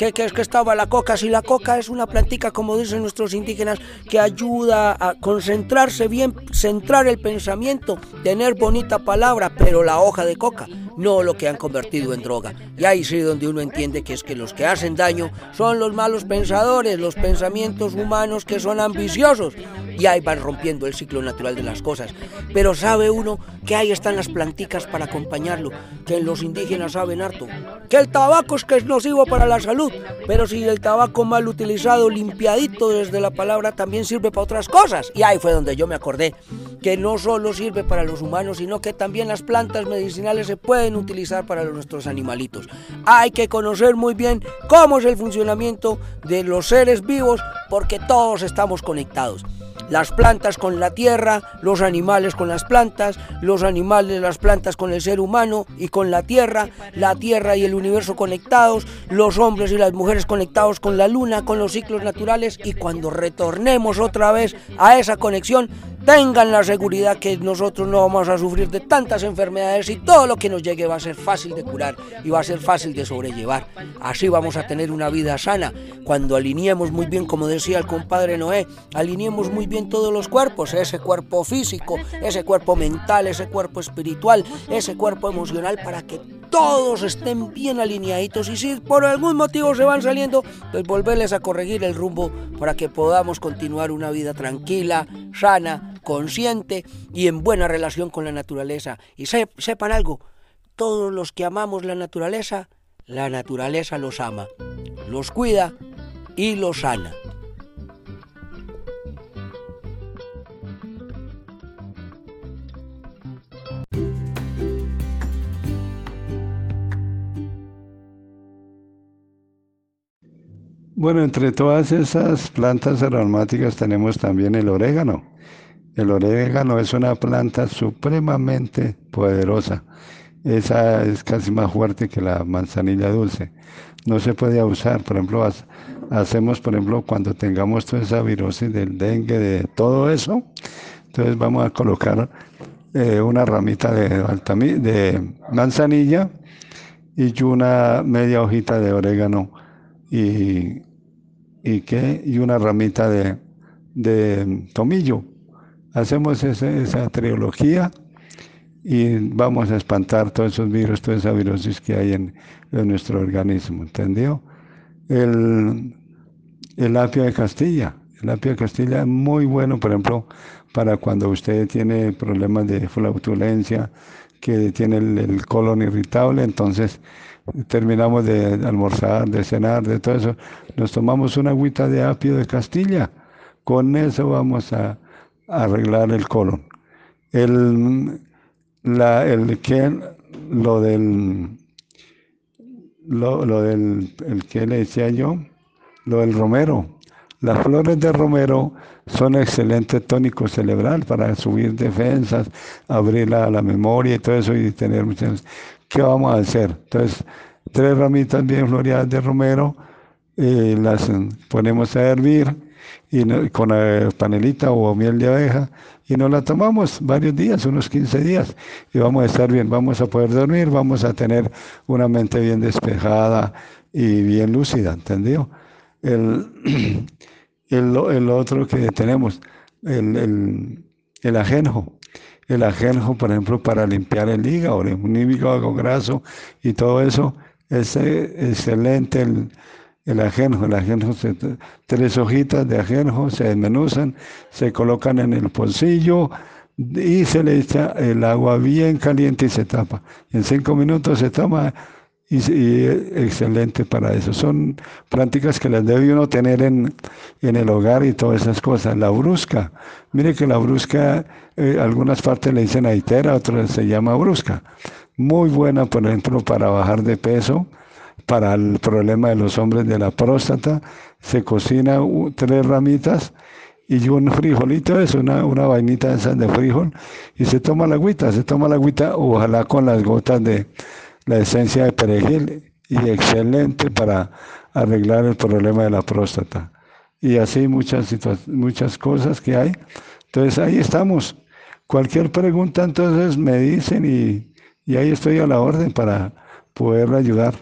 ¿Qué, es que estaba la coca? Si la coca es una plantica, como dicen nuestros indígenas, que ayuda a concentrarse bien, centrar el pensamiento, tener bonita palabra, pero la hoja de coca, no lo que han convertido en droga. Y ahí sí donde uno entiende que es que los que hacen daño son los malos pensadores, los pensamientos humanos que son ambiciosos. Y ahí van rompiendo el ciclo natural de las cosas. Pero sabe uno que ahí están las planticas para acompañarlo, que los indígenas saben harto. Que el tabaco es que es nocivo para la salud, pero si el tabaco mal utilizado, limpiadito desde la palabra, también sirve para otras cosas. Y ahí fue donde yo me acordé que no solo sirve para los humanos, sino que también las plantas medicinales se pueden utilizar para nuestros animalitos. Hay que conocer muy bien cómo es el funcionamiento de los seres vivos porque todos estamos conectados las plantas con la tierra, los animales con las plantas, los animales, las plantas con el ser humano y con la tierra, la tierra y el universo conectados, los hombres y las mujeres conectados con la luna, con los ciclos naturales y cuando retornemos otra vez a esa conexión, tengan la seguridad que nosotros no vamos a sufrir de tantas enfermedades y todo lo que nos llegue va a ser fácil de curar y va a ser fácil de sobrellevar. Así vamos a tener una vida sana cuando alineemos muy bien, como decía el compadre Noé, alineemos muy bien todos los cuerpos, ese cuerpo físico, ese cuerpo mental, ese cuerpo espiritual, ese cuerpo emocional para que todos estén bien alineaditos y si por algún motivo se van saliendo, pues volverles a corregir el rumbo para que podamos continuar una vida tranquila, sana, consciente y en buena relación con la naturaleza. Y sepan algo, todos los que amamos la naturaleza, la naturaleza los ama, los cuida y los sana. Bueno, entre todas esas plantas aromáticas tenemos también el orégano. El orégano es una planta supremamente poderosa. Esa es casi más fuerte que la manzanilla dulce. No se puede usar, por ejemplo, hacemos, por ejemplo, cuando tengamos toda esa virosis del dengue, de todo eso, entonces vamos a colocar eh, una ramita de, de manzanilla y una media hojita de orégano y, y, ¿qué? y una ramita de, de tomillo hacemos esa, trilogía y vamos a espantar todos esos virus, toda esa virosis que hay en, nuestro organismo, ¿entendió? El, el apio de Castilla, el apio de Castilla es muy bueno, por ejemplo, para cuando usted tiene problemas de flautulencia, que tiene el colon irritable, entonces terminamos de almorzar, de cenar, de todo eso, nos tomamos una agüita de apio de Castilla, con eso vamos a arreglar el colon. El, la, el que, lo del, lo, lo del, el que le decía yo, lo del romero. Las flores de romero son excelentes tónicos cerebral para subir defensas, abrir la, la, memoria y todo eso y tener muchas... ¿Qué vamos a hacer? Entonces, tres ramitas bien floreadas de romero, eh, las ponemos a hervir y con panelita o miel de abeja y nos la tomamos varios días, unos 15 días y vamos a estar bien, vamos a poder dormir, vamos a tener una mente bien despejada y bien lúcida, ¿entendido? El, <clears throat> el, otro que tenemos, el, el, el ajenjo. El ajenjo, por ejemplo, para limpiar el hígado, un hígado graso y todo eso, es excelente el, el ajenjo. El ajenjo, tres hojitas de ajenjo se desmenuzan, se colocan en el pocillo y se le echa el agua bien caliente y se tapa. En cinco minutos se toma y, excelente para eso. Son prácticas que las debe uno tener en, en, el hogar y todas esas cosas. La brusca, mire que la brusca, eh, algunas partes le dicen aitera, otras se llama brusca. Muy buena, por ejemplo, para bajar de peso para el problema de los hombres de la próstata. Se cocina tres ramitas y un frijolito, es una, una vainita esa de frijol, y se toma la agüita, se toma la agüita, ojalá con las gotas de la esencia de perejil, y excelente para arreglar el problema de la próstata. Y así muchas, muchas cosas que hay. Entonces ahí estamos. Cualquier pregunta entonces me dicen y, y ahí estoy a la orden para poder ayudar.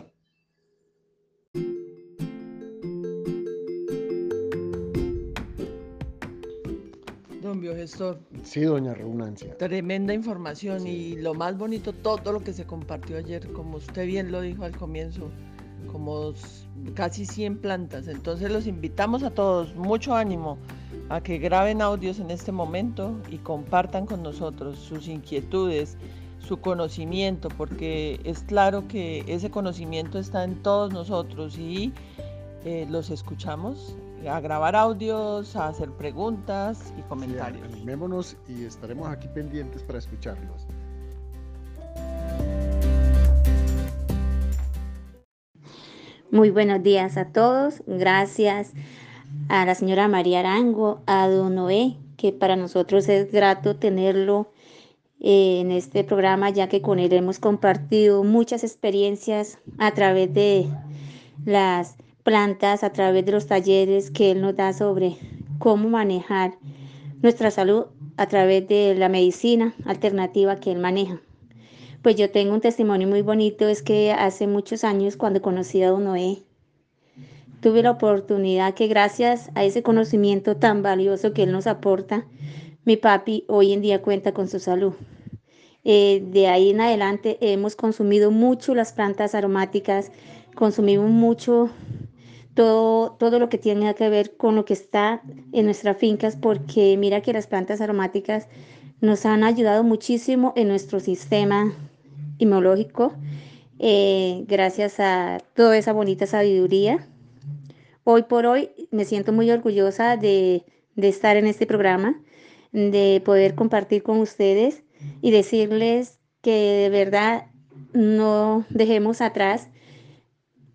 Sí, doña Reunancia. Tremenda información y lo más bonito, todo lo que se compartió ayer, como usted bien lo dijo al comienzo, como casi 100 plantas. Entonces los invitamos a todos, mucho ánimo a que graben audios en este momento y compartan con nosotros sus inquietudes, su conocimiento, porque es claro que ese conocimiento está en todos nosotros y eh, los escuchamos a grabar audios, a hacer preguntas y comentarios. animémonos y estaremos aquí pendientes para escucharlos. Muy buenos días a todos. Gracias a la señora María Arango, a don Noé, que para nosotros es grato tenerlo eh, en este programa, ya que con él hemos compartido muchas experiencias a través de las plantas a través de los talleres que él nos da sobre cómo manejar nuestra salud a través de la medicina alternativa que él maneja. Pues yo tengo un testimonio muy bonito, es que hace muchos años cuando conocí a Don Noé, tuve la oportunidad que gracias a ese conocimiento tan valioso que él nos aporta, mi papi hoy en día cuenta con su salud. Eh, de ahí en adelante hemos consumido mucho las plantas aromáticas, consumimos mucho todo, lo que tiene que ver con lo que está en nuestras fincas, porque mira que las plantas aromáticas nos han ayudado muchísimo en nuestro sistema inmunológico, eh, gracias a toda esa bonita sabiduría. Hoy por hoy me siento muy orgullosa de, de estar en este programa, de poder compartir con ustedes y decirles que de verdad no dejemos atrás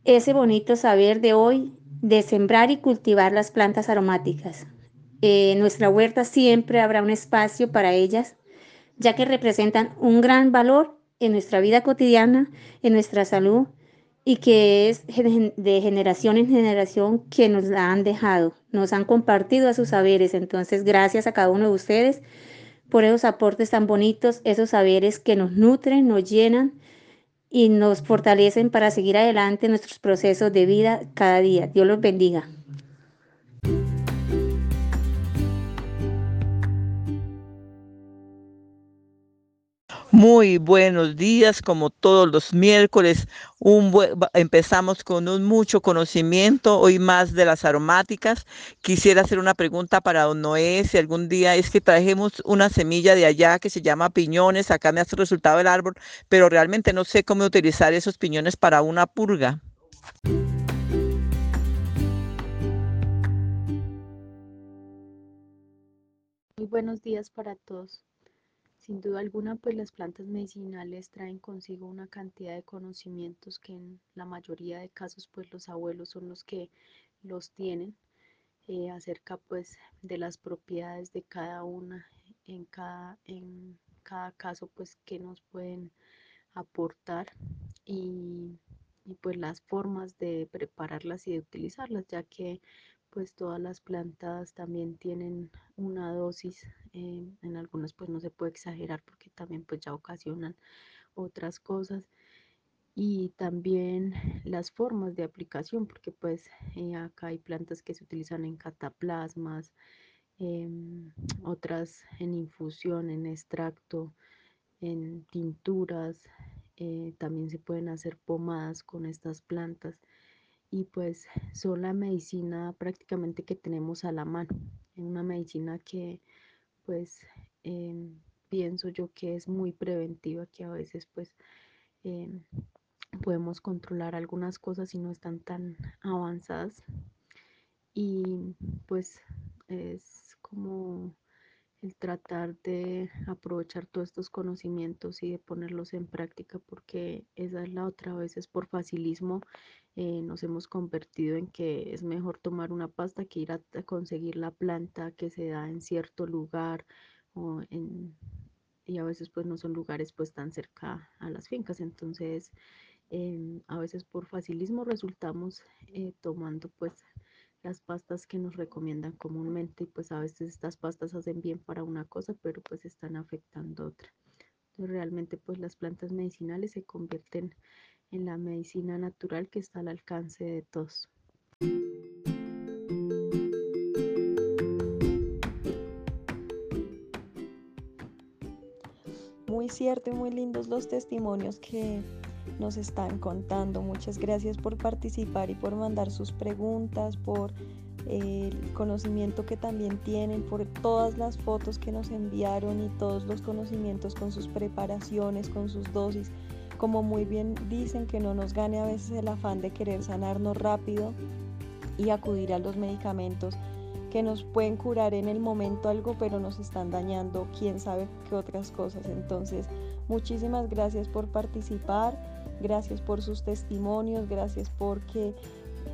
ese bonito saber de hoy de sembrar y cultivar las plantas aromáticas. en nuestra huerta siempre habrá un espacio para ellas, ya que representan un gran valor en nuestra vida cotidiana, en nuestra salud y que es de generación en generación que nos la han dejado, nos han compartido a sus saberes. Entonces, gracias a cada uno de ustedes por esos aportes tan bonitos, esos saberes que nos nutren, nos llenan y nos fortalecen para seguir adelante nuestros procesos de vida cada día. Dios los bendiga. Muy buenos días, como todos los miércoles. Empezamos con un mucho conocimiento, hoy más de las aromáticas. Quisiera hacer una pregunta para don Noé, si algún día es que trajemos una semilla de allá que se llama piñones, acá me hace resultado el árbol, pero realmente no sé cómo utilizar esos piñones para una purga. Muy buenos días para todos. Sin duda alguna, pues las plantas medicinales traen consigo una cantidad de conocimientos que en la mayoría de casos pues los abuelos son los que los tienen eh, acerca pues de las propiedades de cada una en cada, en cada caso pues que nos pueden aportar y, y pues las formas de prepararlas y de utilizarlas ya que pues todas las plantas también tienen una dosis, eh, en algunas pues no se puede exagerar porque también pues ya ocasionan otras cosas. Y también las formas de aplicación porque pues eh, acá hay plantas que se utilizan en cataplasmas, em, otras en infusión, en extracto, en tinturas, eh, también se pueden hacer pomadas con estas plantas y pues son la medicina prácticamente que tenemos a la mano. Es una medicina que pues em, pienso yo que es muy preventiva, que a veces pues em, podemos controlar algunas cosas y no están tan avanzadas. Y pues es como el tratar de aprovechar todos estos conocimientos y de ponerlos en práctica porque esa es la otra, a veces por facilismo eh, nos hemos convertido en que es mejor tomar una pasta que ir a, conseguir la planta que se da en cierto lugar o en, y a veces pues no son lugares pues tan cerca a las fincas. Entonces em, a veces por facilismo resultamos eh, tomando pues las pastas que nos recomiendan comúnmente y pues a veces estas pastas hacen bien para una cosa pero pues están afectando otra entonces realmente pues las plantas medicinales se convierten en la medicina natural que está al alcance de todos. Muy cierto y muy lindos los testimonios que nos están contando. Muchas gracias por participar y por mandar sus preguntas, por el conocimiento que también tienen, por todas las fotos que nos enviaron y todos los conocimientos con sus preparaciones, con sus dosis como muy bien dicen, que no nos gane a veces el afán de querer sanarnos rápido y acudir a los medicamentos que nos pueden curar en el momento algo, pero nos están dañando quién sabe qué otras cosas. Entonces, muchísimas gracias por participar, gracias por sus testimonios, gracias porque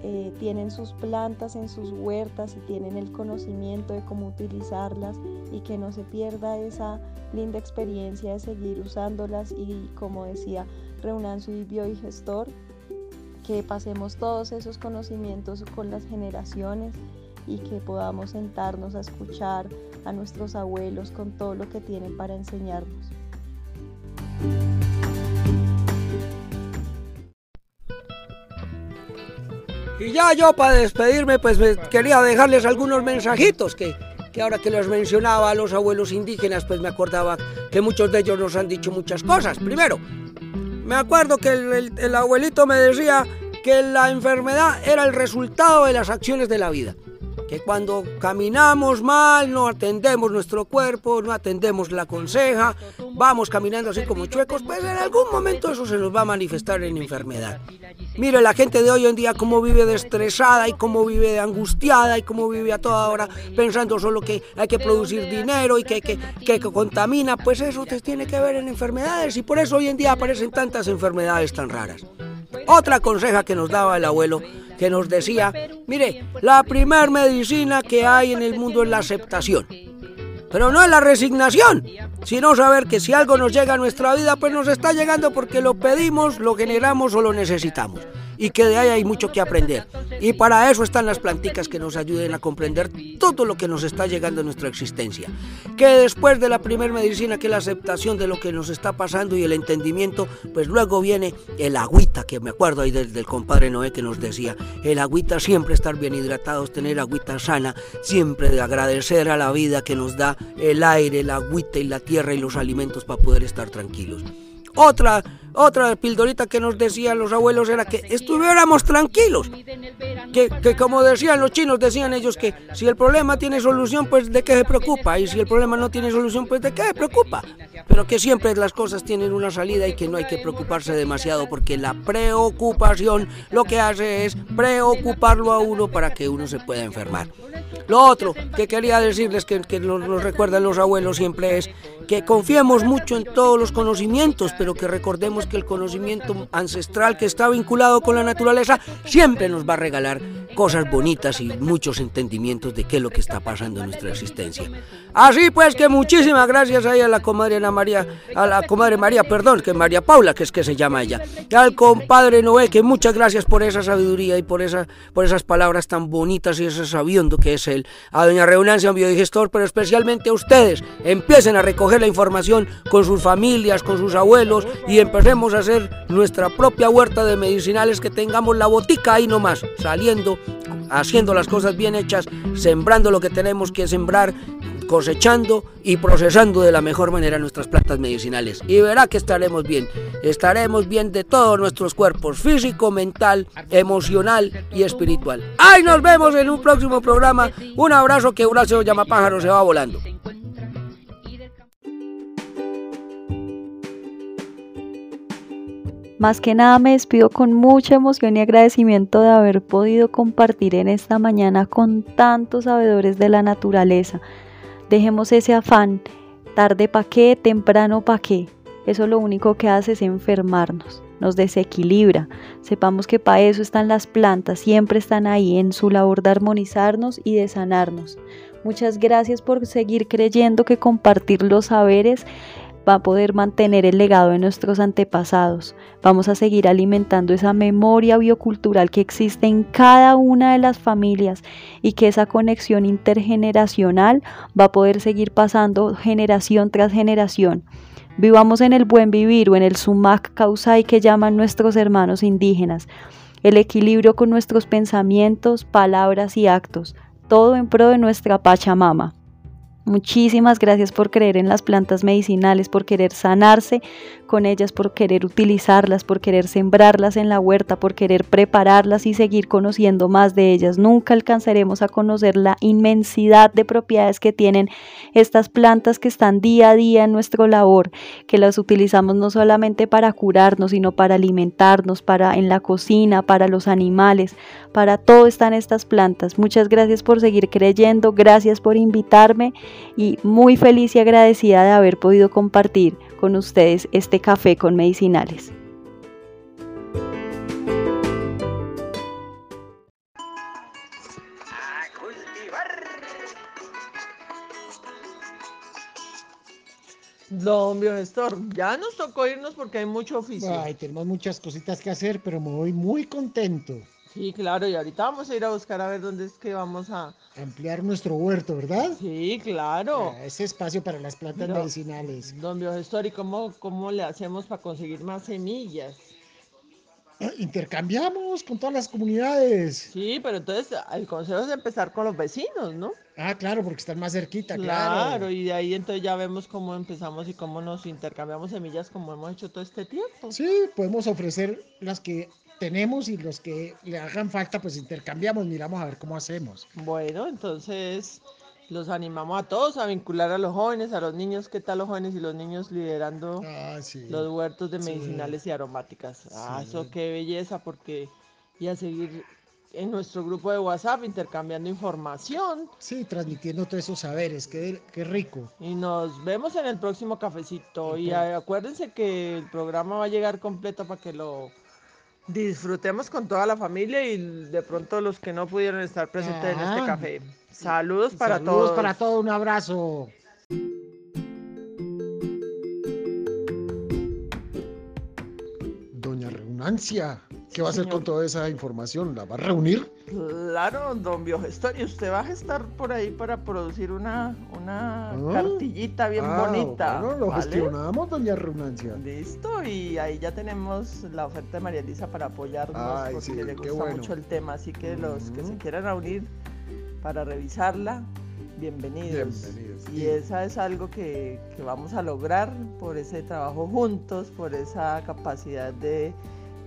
eh, tienen sus plantas en sus huertas y tienen el conocimiento de cómo utilizarlas y que no se pierda esa linda experiencia de seguir usándolas y como decía Reunan su biogestor, que pasemos todos esos conocimientos con las generaciones y que podamos sentarnos a escuchar a nuestros abuelos con todo lo que tienen para enseñarnos. Y ya yo para despedirme, pues quería dejarles algunos mensajitos que, que ahora que los mencionaba a los abuelos indígenas, pues me acordaba que muchos de ellos nos han dicho muchas cosas. Primero, me acuerdo que el abuelito me decía que la enfermedad era el resultado de las acciones de la vida que cuando caminamos mal, no atendemos nuestro cuerpo, no atendemos la conseja, vamos caminando así como chuecos, pues en algún momento eso se nos va a manifestar en enfermedad. Mire la gente de hoy en día cómo vive estresada y cómo vive angustiada y cómo vive a toda hora pensando solo que hay que producir dinero y que, que, que contamina, pues eso te tiene que ver en enfermedades y por eso hoy en día aparecen tantas enfermedades tan raras. Otra conseja que nos daba el abuelo que nos decía, mire, la primer que hay en el mundo es la aceptación. Pero no es la resignación, sino saber que si algo nos llega a nuestra vida, pues nos está llegando porque lo pedimos, lo generamos o lo necesitamos y que de ahí hay mucho que aprender. Y para eso están las planticas que nos ayuden a comprender todo lo que nos está llegando en nuestra existencia. Que después de la primera medicina, que es la aceptación de lo que nos está pasando y el entendimiento, pues luego viene el agüita, que me acuerdo ahí del, del compadre Noé que nos decía, el agüita siempre estar bien hidratados, tener agüita sana, siempre de agradecer a la vida que nos da el aire, el agüita y la tierra y los alimentos para poder estar tranquilos. Otra, otra pildorita que nos decían los abuelos era que estuviéramos tranquilos. Que, que, como decían los chinos, decían ellos que si el problema tiene solución, pues de qué se preocupa. Y si el problema no tiene solución, pues de qué se preocupa. Pero que siempre las cosas tienen una salida y que no hay que preocuparse demasiado porque la preocupación lo que hace es preocuparlo a uno para que uno se pueda enfermar. Lo otro que quería decirles que, que nos, nos recuerdan los abuelos siempre es que confiemos mucho en todos los conocimientos, pero que recordemos que el conocimiento ancestral que está vinculado con la naturaleza siempre nos va a regalar cosas bonitas y muchos entendimientos de qué es lo que está pasando en nuestra existencia. Así pues que muchísimas gracias ahí a la comadre Ana María, a la comadre María, perdón, que María Paula, que es que se llama ella, al compadre Noé, que muchas gracias por esa sabiduría y por, esa, por esas palabras tan bonitas y ese sabiendo que es él, a doña Reunancia, un biodigestor, pero especialmente a ustedes, empiecen a recoger la información con sus familias, con sus abuelos y empecemos a hacer nuestra propia huerta de medicinales, que tengamos la botica ahí nomás, saliendo, haciendo las cosas bien hechas, sembrando lo que tenemos que sembrar, cosechando y procesando de la mejor manera nuestras plantas medicinales. Y verá que estaremos bien, estaremos bien de todos nuestros cuerpos, físico, mental, emocional y espiritual. ¡Ay, nos vemos en un próximo programa! Un abrazo que Horacio Llamapájaro se va volando. Más que nada me despido con mucha emoción y agradecimiento de haber podido compartir en esta mañana con tantos sabedores de la naturaleza. Dejemos ese afán, tarde pa' qué, temprano pa' qué. Eso lo único que hace es enfermarnos, nos desequilibra. Sepamos que para eso están las plantas, siempre están ahí en su labor de armonizarnos y de sanarnos. Muchas gracias por seguir creyendo que compartir los saberes va a poder mantener el legado de nuestros antepasados. Vamos a seguir alimentando esa memoria biocultural que existe en cada una de las familias y que esa conexión intergeneracional va a poder seguir pasando generación tras generación. Vivamos en el buen vivir o en el sumac causai que llaman nuestros hermanos indígenas. El equilibrio con nuestros pensamientos, palabras y actos. Todo en pro de nuestra Pachamama. Muchísimas gracias por creer en las plantas medicinales, por querer sanarse con ellas, por querer utilizarlas, por querer sembrarlas en la huerta, por querer prepararlas y seguir conociendo más de ellas. Nunca alcanzaremos a conocer la inmensidad de propiedades que tienen estas plantas que están día a día en nuestro labor, que las utilizamos no solamente para curarnos, sino para alimentarnos, para en la cocina, para los animales, para todo están estas plantas. Muchas gracias por seguir creyendo, gracias por invitarme y muy feliz y agradecida de haber podido compartir con ustedes este café con medicinales. Don Biogestor, ya nos tocó irnos porque hay mucho oficio. Ay, tenemos muchas cositas que hacer, pero me voy muy contento. Sí, claro, y ahorita vamos a ir a buscar a ver dónde es que vamos a... Ampliar nuestro huerto, ¿verdad? Sí, claro. Ah, ese espacio para las plantas medicinales. Don Biogestor, ¿y cómo, cómo le hacemos para conseguir más semillas? Ah, intercambiamos con todas las comunidades. Sí, pero entonces el consejo es empezar con los vecinos, ¿no? Ah, claro, porque están más cerquita, claro. Claro, y de ahí entonces ya vemos cómo empezamos y cómo nos intercambiamos semillas como hemos hecho todo este tiempo. Sí, podemos ofrecer las que tenemos y los que le hagan falta, pues intercambiamos, miramos a ver cómo hacemos. Bueno, entonces los animamos a todos a vincular a los jóvenes, a los niños, ¿qué tal los jóvenes y los niños liderando ah, los huertos de medicinales y aromáticas? Ah, eso qué belleza, porque y a seguir en nuestro grupo de WhatsApp intercambiando información. Sí, transmitiendo todos esos saberes, qué, qué rico. Y nos vemos en el próximo cafecito. Y acuérdense que el programa va a llegar completo para que lo disfrutemos con toda la familia y de pronto los que no pudieron estar presentes en este café. Saludos para todos. Saludos para todos, un abrazo. Doña Reunancia, ¿qué va a hacer con toda esa información? ¿La va a reunir? Claro, don Biogestor, y usted va a estar por ahí para producir una, una Ah. cartillita bien Ah, bonita. Bueno, lo ¿vale? gestionamos, doña Reunancia. Listo, y ahí ya tenemos la oferta de María Elisa para apoyarnos Ay, porque sí, le gusta bueno. mucho el tema, así que los que se Ujú. quieran reunir para revisarla, bienvenidos. Bienvenidos. Y esa es algo que, que vamos a lograr por ese trabajo juntos, por esa capacidad de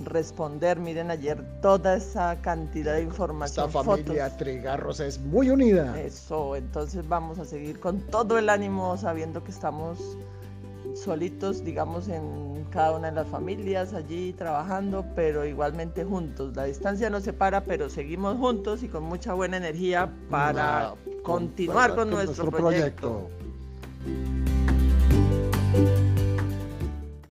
responder. Miren ayer toda esa cantidad de Esta información, familia fotos. Trigarros es muy unida. Eso, entonces vamos a seguir con todo el ánimo sabiendo que estamos solitos, digamos, en cada una de las familias allí trabajando, pero igualmente juntos. La distancia nos separa, pero seguimos juntos y con mucha buena energía para continuar para- con, nuestro, proyecto. proyecto.